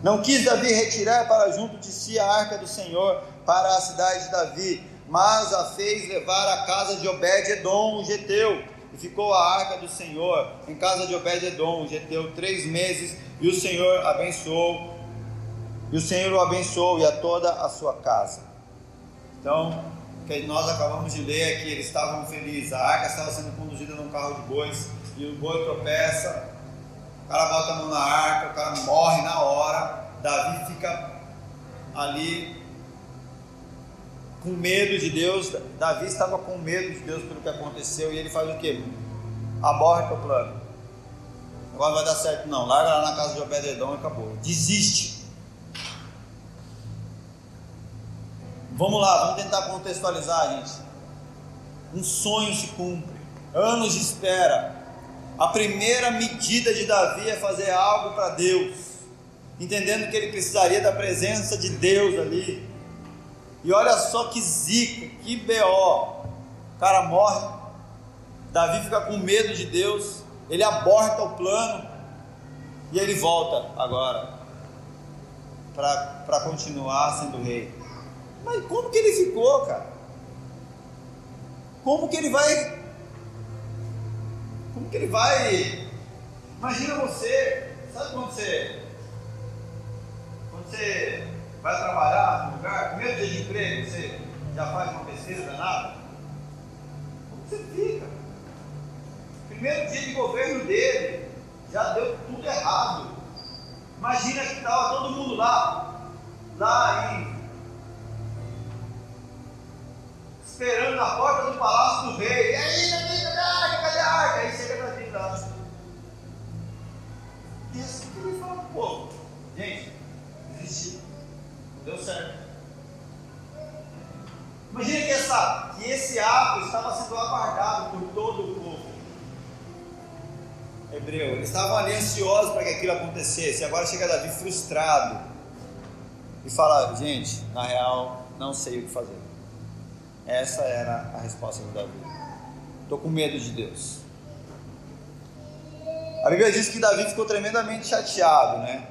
Não quis Davi retirar para junto de si a arca do Senhor para a cidade de Davi, mas a fez levar à casa de Obed-Edom, o Geteu, e ficou a arca do Senhor em casa de Obed-Edom, o Geteu, três meses, e o Senhor abençoou, e o Senhor o abençoou e a toda a sua casa. Então, que nós acabamos de ler aqui, eles estavam felizes, a arca estava sendo conduzida num carro de bois, e o boi tropeça, o cara bota a mão na arca, o cara morre na hora, Davi fica ali com medo de Deus, Davi estava com medo de Deus pelo que aconteceu, e ele faz o que? Aborre o plano. Agora vai dar certo não, larga lá na casa de Obededão e acabou. Desiste. Vamos lá, vamos tentar contextualizar, gente. Um sonho se cumpre, anos de espera. A primeira medida de Davi é fazer algo para Deus, entendendo que ele precisaria da presença de Deus ali. E olha só que zica, que BO. O cara morre, Davi fica com medo de Deus, ele aborta o plano e ele volta agora para continuar sendo rei. Mas como que ele ficou, cara? Como que ele vai. Como que ele vai. Imagina você, sabe quando você. Quando você vai trabalhar no lugar, primeiro dia de emprego, você já faz uma pesquisa danada? Como você fica? Primeiro dia de governo dele, já deu tudo errado. Imagina que estava todo mundo lá, lá em esperando na porta do palácio do rei. E aí, cadê a arca? Cadê a arca? Aí chega dentro lá. E assim que ele fala pro povo: gente, desisti. Não deu certo. Imagina que, essa, que esse ato estava sendo aguardado por todo o povo hebreu. Eles estavam ali ansiosos para que aquilo acontecesse. Agora chega Davi frustrado e fala: gente, na real, não sei o que fazer. Essa era a resposta de Davi. Estou com medo de Deus. A Bíblia diz que Davi ficou tremendamente chateado, né?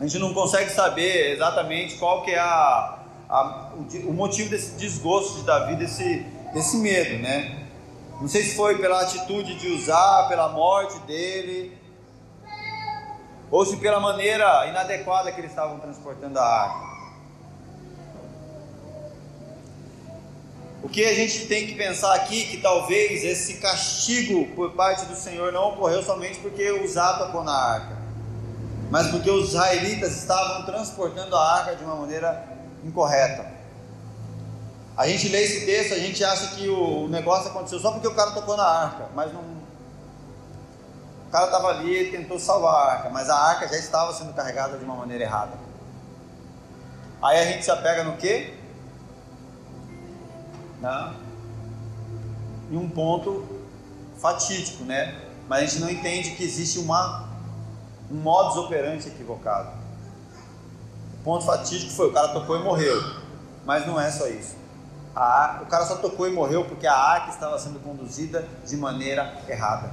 A gente não consegue saber exatamente qual que é a, a o, o, motivo desse desgosto de Davi, desse, desse medo, né? Não sei se foi pela atitude de usar, pela morte dele, ou se pela maneira inadequada que eles estavam transportando a arca. O que a gente tem que pensar aqui que talvez esse castigo por parte do Senhor não ocorreu somente porque Uzá tocou na arca, mas porque os israelitas estavam transportando a arca de uma maneira incorreta. A gente lê esse texto, a gente acha que o negócio aconteceu só porque o cara tocou na arca, mas não. O cara estava ali e tentou salvar a arca, mas a arca já estava sendo carregada de uma maneira errada. Aí a gente se apega no quê? Né? em um ponto fatídico, né? Mas a gente não entende que existe uma, um modus operandi equivocado. O ponto fatídico foi o cara tocou e morreu, mas não é só isso. A, o cara só tocou e morreu porque a arca estava sendo conduzida de maneira errada.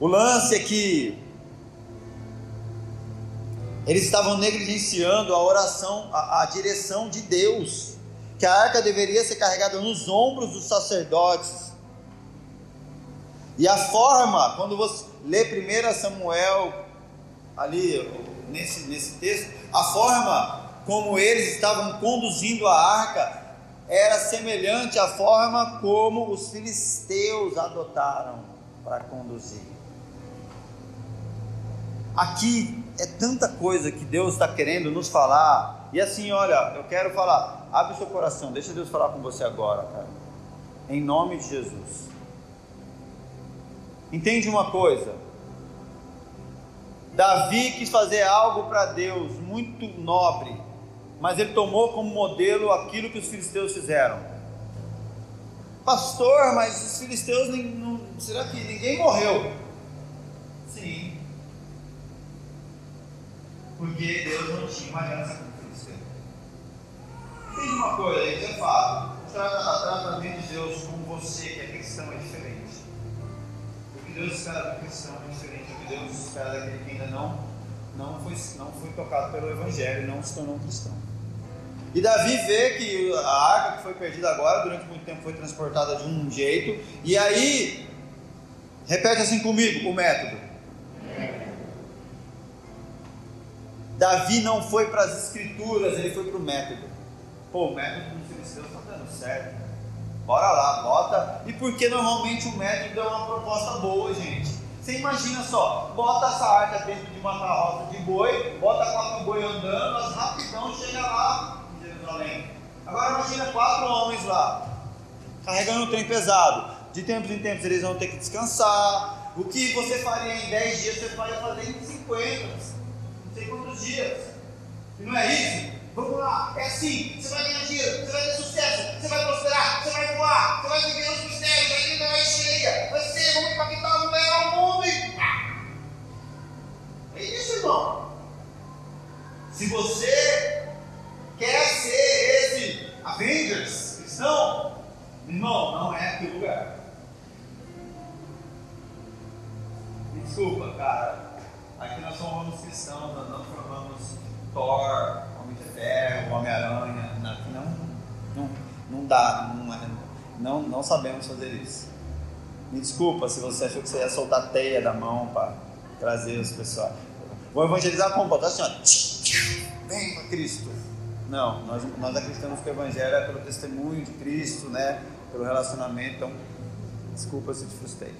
O lance é que eles estavam negligenciando a oração, a, a direção de Deus que a arca deveria ser carregada nos ombros dos sacerdotes. E a forma, quando você lê 1 Samuel, ali nesse, nesse texto, a forma como eles estavam conduzindo a arca era semelhante à forma como os filisteus adotaram para conduzir. Aqui é tanta coisa que Deus está querendo nos falar. E assim, olha, eu quero falar, Abre o seu coração, deixa Deus falar com você agora, cara. Em nome de Jesus. Entende uma coisa? Davi quis fazer algo para Deus muito nobre, mas ele tomou como modelo aquilo que os filisteus fizeram. Pastor, mas os filisteus, será que ninguém morreu? Sim. Porque Deus não tinha uma aliança Entende uma coisa, isso é fato. O tratamento de Deus com você, que é cristão, é diferente. O que Deus espera do cristão é diferente do que Deus espera daquele que ainda não, não, foi, não foi tocado pelo Evangelho e não se tornou um cristão. E Davi vê que a arca que foi perdida agora, durante muito tempo, foi transportada de um jeito. E aí, repete assim comigo o método. Davi não foi para as escrituras, ele foi para o método. Pô, o método dos filisteus está dando certo. Bora lá, bota. E porque normalmente o método é uma proposta boa, gente. Você imagina só, bota essa arca dentro de uma carroça de boi, bota quatro boi andando, as rapidão chega lá em Jerusalém. Agora imagina quatro homens lá, carregando um trem pesado. De tempos em tempos eles vão ter que descansar. O que você faria em 10 dias, você pode fazer em 50, não sei quantos dias. E não é isso? Vamos lá, é assim, você vai ganhar dinheiro, você vai ter sucesso, você vai prosperar, você vai voar, você vai viver os mistérios, vai ter vai cheia, vai ser, vamos impactar o melhor mundo e. É isso, irmão. Se você quer ser esse Avengers cristão, irmão, não é aquele lugar. Desculpa, cara. Aqui nós somos cristãos, nós não formamos Thor, Ferro, Homem-Aranha, não, não, não dá, não, é, não, não sabemos fazer isso. Me desculpa se você achou que você ia soltar teia da mão para trazer os pessoal. Vou evangelizar como? Botar assim, ó, vem para Cristo. Não, nós, nós acreditamos que o Evangelho é pelo testemunho de Cristo, né? Pelo relacionamento. Então, desculpa se te frustrei.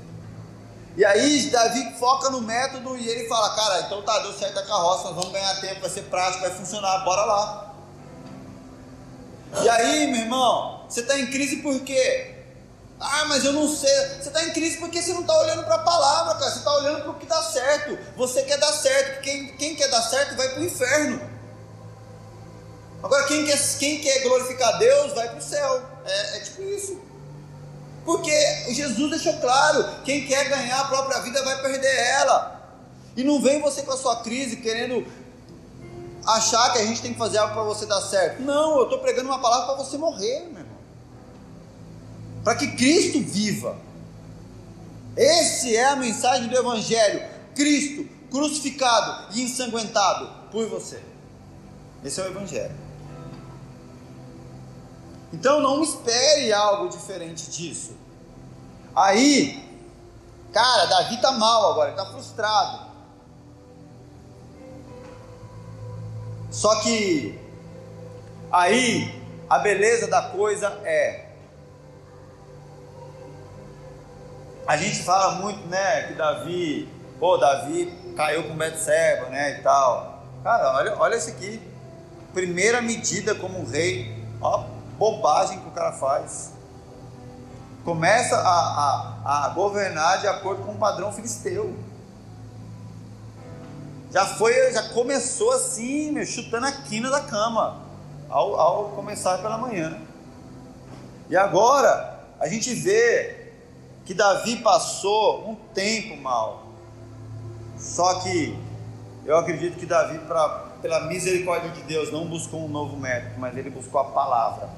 E aí Davi foca no método e ele fala, cara, então tá, deu certo a carroça, vamos ganhar tempo, vai ser prático, vai funcionar, bora lá. E aí, meu irmão, você está em crise por quê? Ah, mas eu não sei. Você está em crise porque você não está olhando para a palavra, cara. Você está olhando para o que dá certo. Você quer dar certo. Quem, quem quer dar certo vai para o inferno. Agora, quem quer, quem quer glorificar Deus vai para o céu. É, é tipo isso. Porque Jesus deixou claro: quem quer ganhar a própria vida vai perder ela. E não vem você com a sua crise querendo achar que a gente tem que fazer algo para você dar certo. Não, eu estou pregando uma palavra para você morrer, meu irmão. Para que Cristo viva. Essa é a mensagem do Evangelho. Cristo crucificado e ensanguentado por você. Esse é o Evangelho. Então não espere algo diferente disso. Aí, cara, Davi tá mal agora, tá frustrado. Só que aí A beleza da coisa é. A gente fala muito, né, que Davi, pô, Davi caiu com Betseba, né, e tal. Cara, olha, olha esse aqui. Primeira medida como rei. Ó, bobagem que o cara faz. Começa a, a, a governar de acordo com o padrão filisteu. Já foi, já começou assim, meu, chutando a quina da cama ao, ao começar pela manhã. E agora a gente vê que Davi passou um tempo mal. Só que eu acredito que Davi, pra, pela misericórdia de Deus, não buscou um novo método, mas ele buscou a palavra.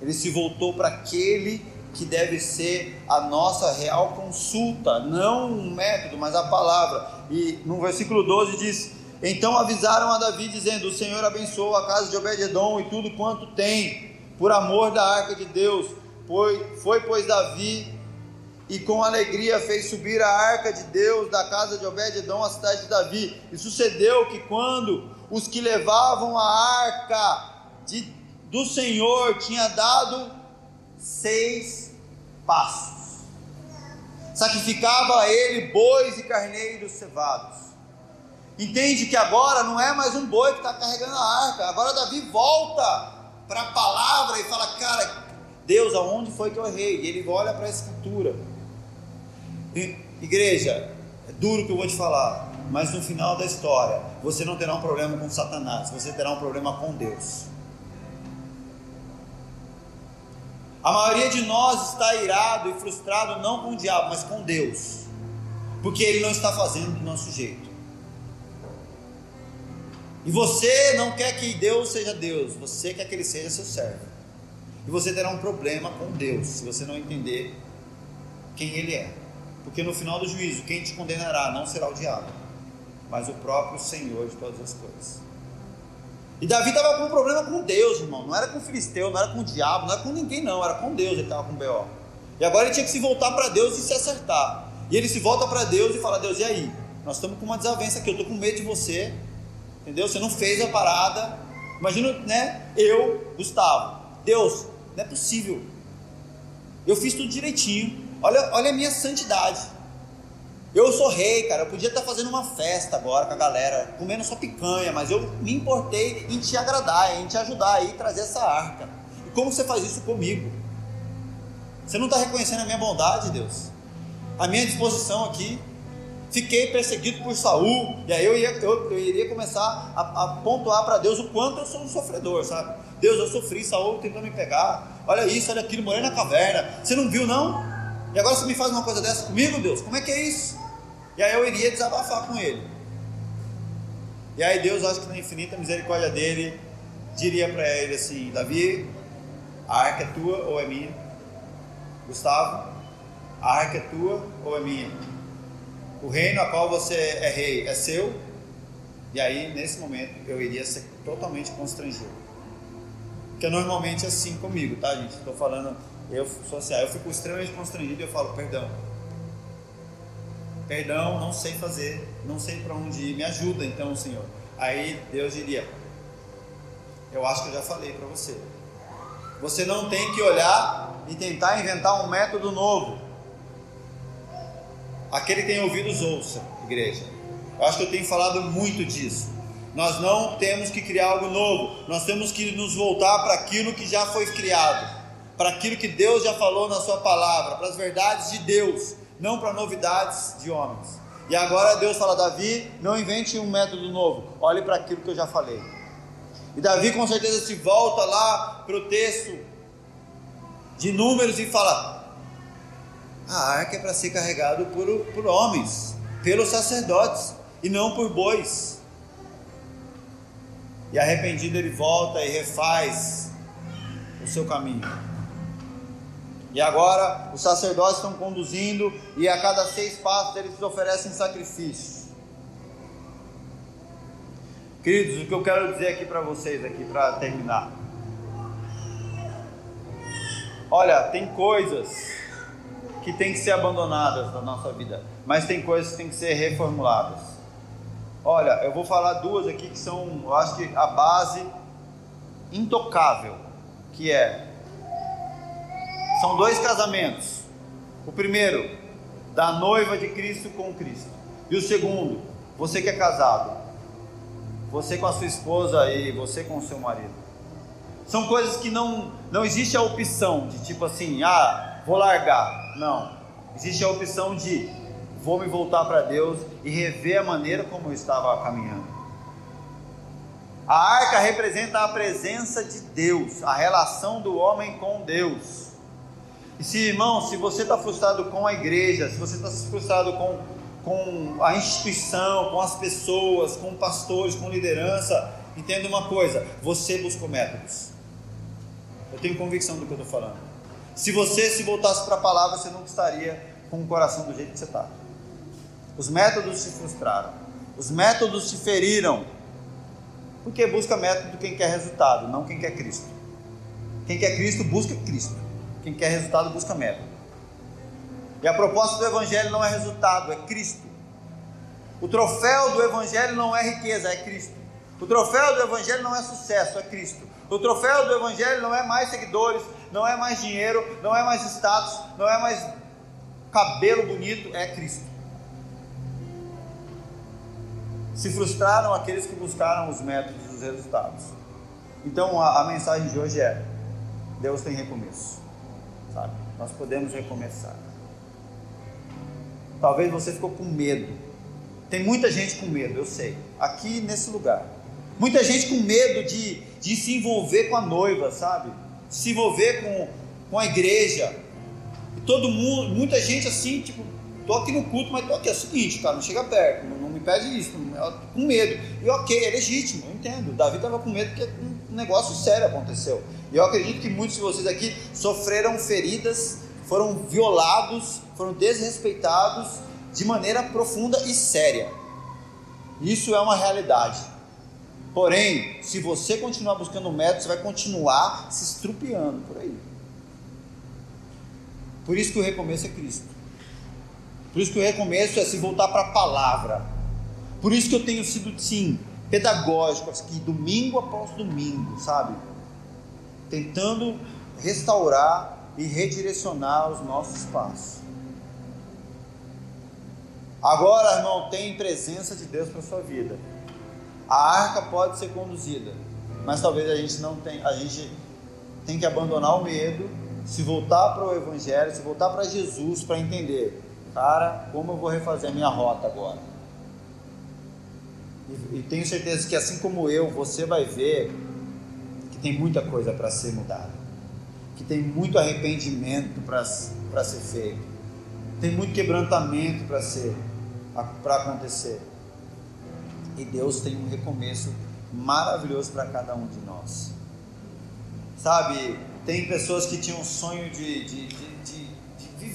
Ele se voltou para aquele que deve ser a nossa real consulta, não um método, mas a palavra. E no versículo 12 diz: Então avisaram a Davi, dizendo: O Senhor abençoou a casa de Obed-Edom e tudo quanto tem, por amor da arca de Deus. Foi, foi pois, Davi e com alegria fez subir a arca de Deus da casa de Obed-Edom à cidade de Davi. E sucedeu que quando os que levavam a arca de, do Senhor tinha dado seis passos. Sacrificava ele bois e carneiros cevados. Entende que agora não é mais um boi que está carregando a arca. Agora Davi volta para a palavra e fala: Cara, Deus, aonde foi que eu errei? E ele olha para a escritura. Igreja, é duro que eu vou te falar, mas no final da história, você não terá um problema com Satanás, você terá um problema com Deus. A maioria de nós está irado e frustrado não com o diabo, mas com Deus, porque ele não está fazendo do nosso jeito. E você não quer que Deus seja Deus, você quer que ele seja seu servo. E você terá um problema com Deus se você não entender quem ele é. Porque no final do juízo, quem te condenará não será o diabo, mas o próprio Senhor de todas as coisas. E Davi estava com um problema com Deus, irmão. Não era com o filisteu, não era com o diabo, não era com ninguém, não. Era com Deus ele estava com B.O. E agora ele tinha que se voltar para Deus e se acertar. E ele se volta para Deus e fala: Deus, e aí? Nós estamos com uma desavença aqui. Eu estou com medo de você. Entendeu? Você não fez a parada. Imagina, né? Eu, Gustavo. Deus, não é possível. Eu fiz tudo direitinho. Olha, olha a minha santidade. Eu sou rei, cara. Eu podia estar fazendo uma festa agora com a galera, comendo só picanha, mas eu me importei em te agradar, em te ajudar aí trazer essa arca. E como você faz isso comigo? Você não está reconhecendo a minha bondade, Deus? A minha disposição aqui. Fiquei perseguido por Saul, e aí eu, ia, eu, eu iria começar a, a pontuar para Deus o quanto eu sou um sofredor, sabe? Deus, eu sofri, Saul tentou me pegar. Olha isso, olha aquilo, morei na caverna. Você não viu, não? E agora você me faz uma coisa dessa comigo, Deus? Como é que é isso? E aí eu iria desabafar com ele. E aí Deus, acho que na infinita misericórdia dele, diria para ele assim: Davi, a arca é tua ou é minha? Gustavo, a arca é tua ou é minha? O reino a qual você é rei é seu? E aí, nesse momento, eu iria ser totalmente constrangido. Porque normalmente é assim comigo, tá, gente? Estou falando, eu sou assim, eu fico extremamente constrangido e eu falo, perdão, Perdão, não sei fazer, não sei para onde ir, me ajuda então, Senhor. Aí Deus diria: Eu acho que eu já falei para você. Você não tem que olhar e tentar inventar um método novo. Aquele que tem ouvidos, ouça, igreja. Eu acho que eu tenho falado muito disso. Nós não temos que criar algo novo, nós temos que nos voltar para aquilo que já foi criado, para aquilo que Deus já falou na Sua palavra, para as verdades de Deus não para novidades de homens. E agora Deus fala: Davi, não invente um método novo, olhe para aquilo que eu já falei. E Davi com certeza se volta lá para o texto de números e fala: a arca é para ser carregado por, por homens, pelos sacerdotes e não por bois. E arrependido ele volta e refaz o seu caminho. E agora os sacerdotes estão conduzindo e a cada seis passos eles oferecem sacrifício. Queridos, o que eu quero dizer aqui para vocês aqui para terminar. Olha, tem coisas que tem que ser abandonadas na nossa vida, mas tem coisas que tem que ser reformuladas. Olha, eu vou falar duas aqui que são, eu acho que a base intocável que é são dois casamentos. O primeiro, da noiva de Cristo com Cristo. E o segundo, você que é casado, você com a sua esposa e você com o seu marido. São coisas que não não existe a opção de tipo assim, ah, vou largar. Não. Existe a opção de vou me voltar para Deus e rever a maneira como eu estava caminhando. A arca representa a presença de Deus, a relação do homem com Deus. E se, irmão, se você está frustrado com a igreja, se você está frustrado com, com a instituição, com as pessoas, com pastores, com liderança, entenda uma coisa: você buscou métodos. Eu tenho convicção do que eu estou falando. Se você se voltasse para a palavra, você não estaria com o coração do jeito que você está. Os métodos te frustraram, os métodos te feriram, porque busca método quem quer resultado, não quem quer Cristo. Quem quer Cristo busca Cristo. Quem quer resultado busca método. E a proposta do Evangelho não é resultado, é Cristo. O troféu do Evangelho não é riqueza, é Cristo. O troféu do Evangelho não é sucesso, é Cristo. O troféu do Evangelho não é mais seguidores, não é mais dinheiro, não é mais status, não é mais cabelo bonito, é Cristo. Se frustraram aqueles que buscaram os métodos dos resultados. Então a, a mensagem de hoje é: Deus tem recomeço sabe? Nós podemos recomeçar. Talvez você ficou com medo. Tem muita gente com medo, eu sei. Aqui nesse lugar. Muita gente com medo de, de se envolver com a noiva, sabe? Se envolver com, com a igreja. Todo mundo, muita gente assim, tipo, tô aqui no culto, mas tô aqui. É o seguinte, cara, não chega perto, não, não me pede isso, não, com medo. E ok, é legítimo, eu entendo. Davi estava com medo porque um negócio sério aconteceu. E eu acredito que muitos de vocês aqui sofreram feridas, foram violados, foram desrespeitados de maneira profunda e séria. Isso é uma realidade. Porém, se você continuar buscando métodos, você vai continuar se estrupiando por aí. Por isso que o recomeço é Cristo. Por isso que o recomeço é se voltar para a palavra. Por isso que eu tenho sido, sim, pedagógico, aqui, domingo após domingo, sabe? tentando restaurar e redirecionar os nossos passos. Agora, irmão, tem presença de Deus para sua vida. A arca pode ser conduzida, mas talvez a gente não tenha, a gente tem que abandonar o medo, se voltar para o evangelho, se voltar para Jesus para entender, cara, como eu vou refazer a minha rota agora? E, e tenho certeza que assim como eu, você vai ver tem muita coisa para ser mudada, que tem muito arrependimento para ser feito, tem muito quebrantamento para ser para acontecer. E Deus tem um recomeço maravilhoso para cada um de nós. Sabe, tem pessoas que tinham um sonho de, de, de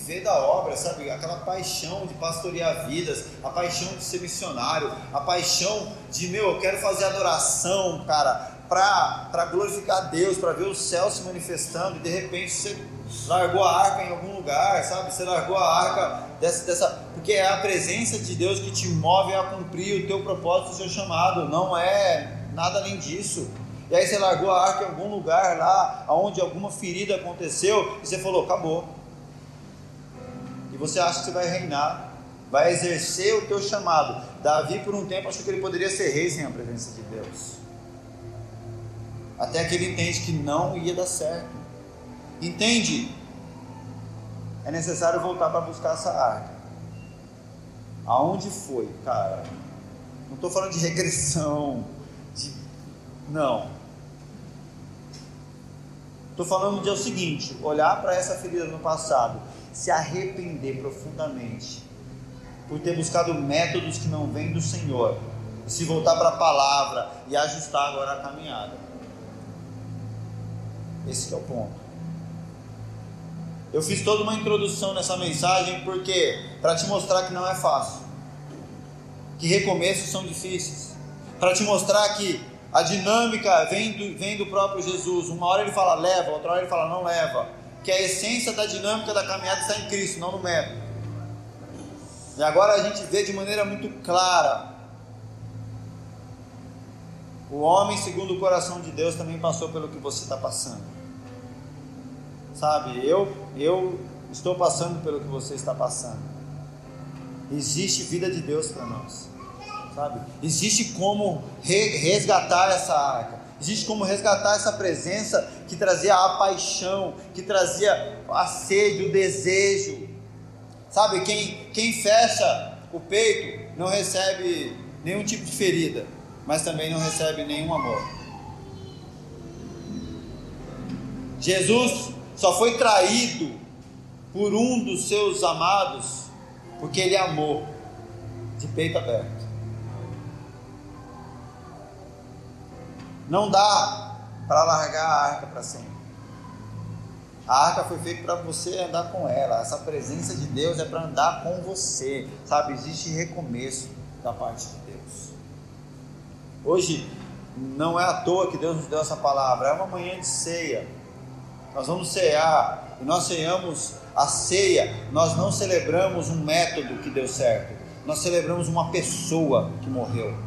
viver da obra, sabe? Aquela paixão de pastorear vidas, a paixão de ser missionário, a paixão de, meu, eu quero fazer adoração, cara, para glorificar Deus, para ver o céu se manifestando, e de repente você largou a arca em algum lugar, sabe? Você largou a arca dessa, dessa. Porque é a presença de Deus que te move a cumprir o teu propósito, o seu chamado, não é nada além disso. E aí você largou a arca em algum lugar lá, onde alguma ferida aconteceu, e você falou: acabou. E você acha que você vai reinar, vai exercer o teu chamado. Davi, por um tempo, achou que ele poderia ser rei sem a presença de Deus até que ele entende que não ia dar certo. Entende? É necessário voltar para buscar essa arca. Aonde foi, cara? Não estou falando de regressão, de... não. Estou falando de é o seguinte: olhar para essa ferida no passado, se arrepender profundamente por ter buscado métodos que não vêm do Senhor, se voltar para a palavra e ajustar agora a caminhada. Esse é o ponto. Eu fiz toda uma introdução nessa mensagem porque para te mostrar que não é fácil, que recomeços são difíceis, para te mostrar que a dinâmica vem do, vem do próprio Jesus. Uma hora ele fala leva, outra hora ele fala não leva. Que a essência da dinâmica da caminhada está em Cristo, não no método. E agora a gente vê de maneira muito clara. O homem, segundo o coração de Deus, também passou pelo que você está passando. Sabe, eu, eu estou passando pelo que você está passando. Existe vida de Deus para nós. Sabe? Existe como resgatar essa arca. Existe como resgatar essa presença que trazia a paixão, que trazia a sede, o desejo. Sabe, quem, quem fecha o peito não recebe nenhum tipo de ferida, mas também não recebe nenhum amor. Jesus só foi traído por um dos seus amados porque ele amou de peito aberto. Não dá para largar a arca para sempre. A arca foi feita para você andar com ela. Essa presença de Deus é para andar com você. Sabe, existe recomeço da parte de Deus. Hoje não é à toa que Deus nos deu essa palavra. É uma manhã de ceia. Nós vamos cear e nós ceamos a ceia. Nós não celebramos um método que deu certo. Nós celebramos uma pessoa que morreu.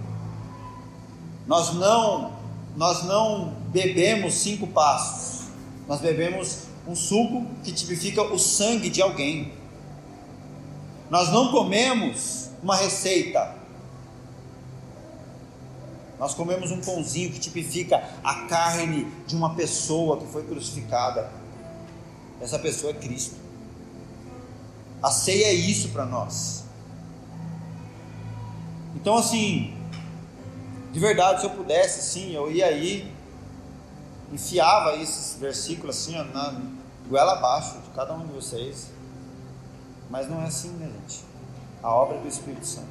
Nós não nós não bebemos cinco passos, nós bebemos um suco que tipifica o sangue de alguém. Nós não comemos uma receita, nós comemos um pãozinho que tipifica a carne de uma pessoa que foi crucificada. Essa pessoa é Cristo. A ceia é isso para nós. Então, assim, de verdade, se eu pudesse, sim, eu ia aí, enfiava esses versículos assim, ó, na goela abaixo de cada um de vocês. Mas não é assim, né, gente? A obra do Espírito Santo.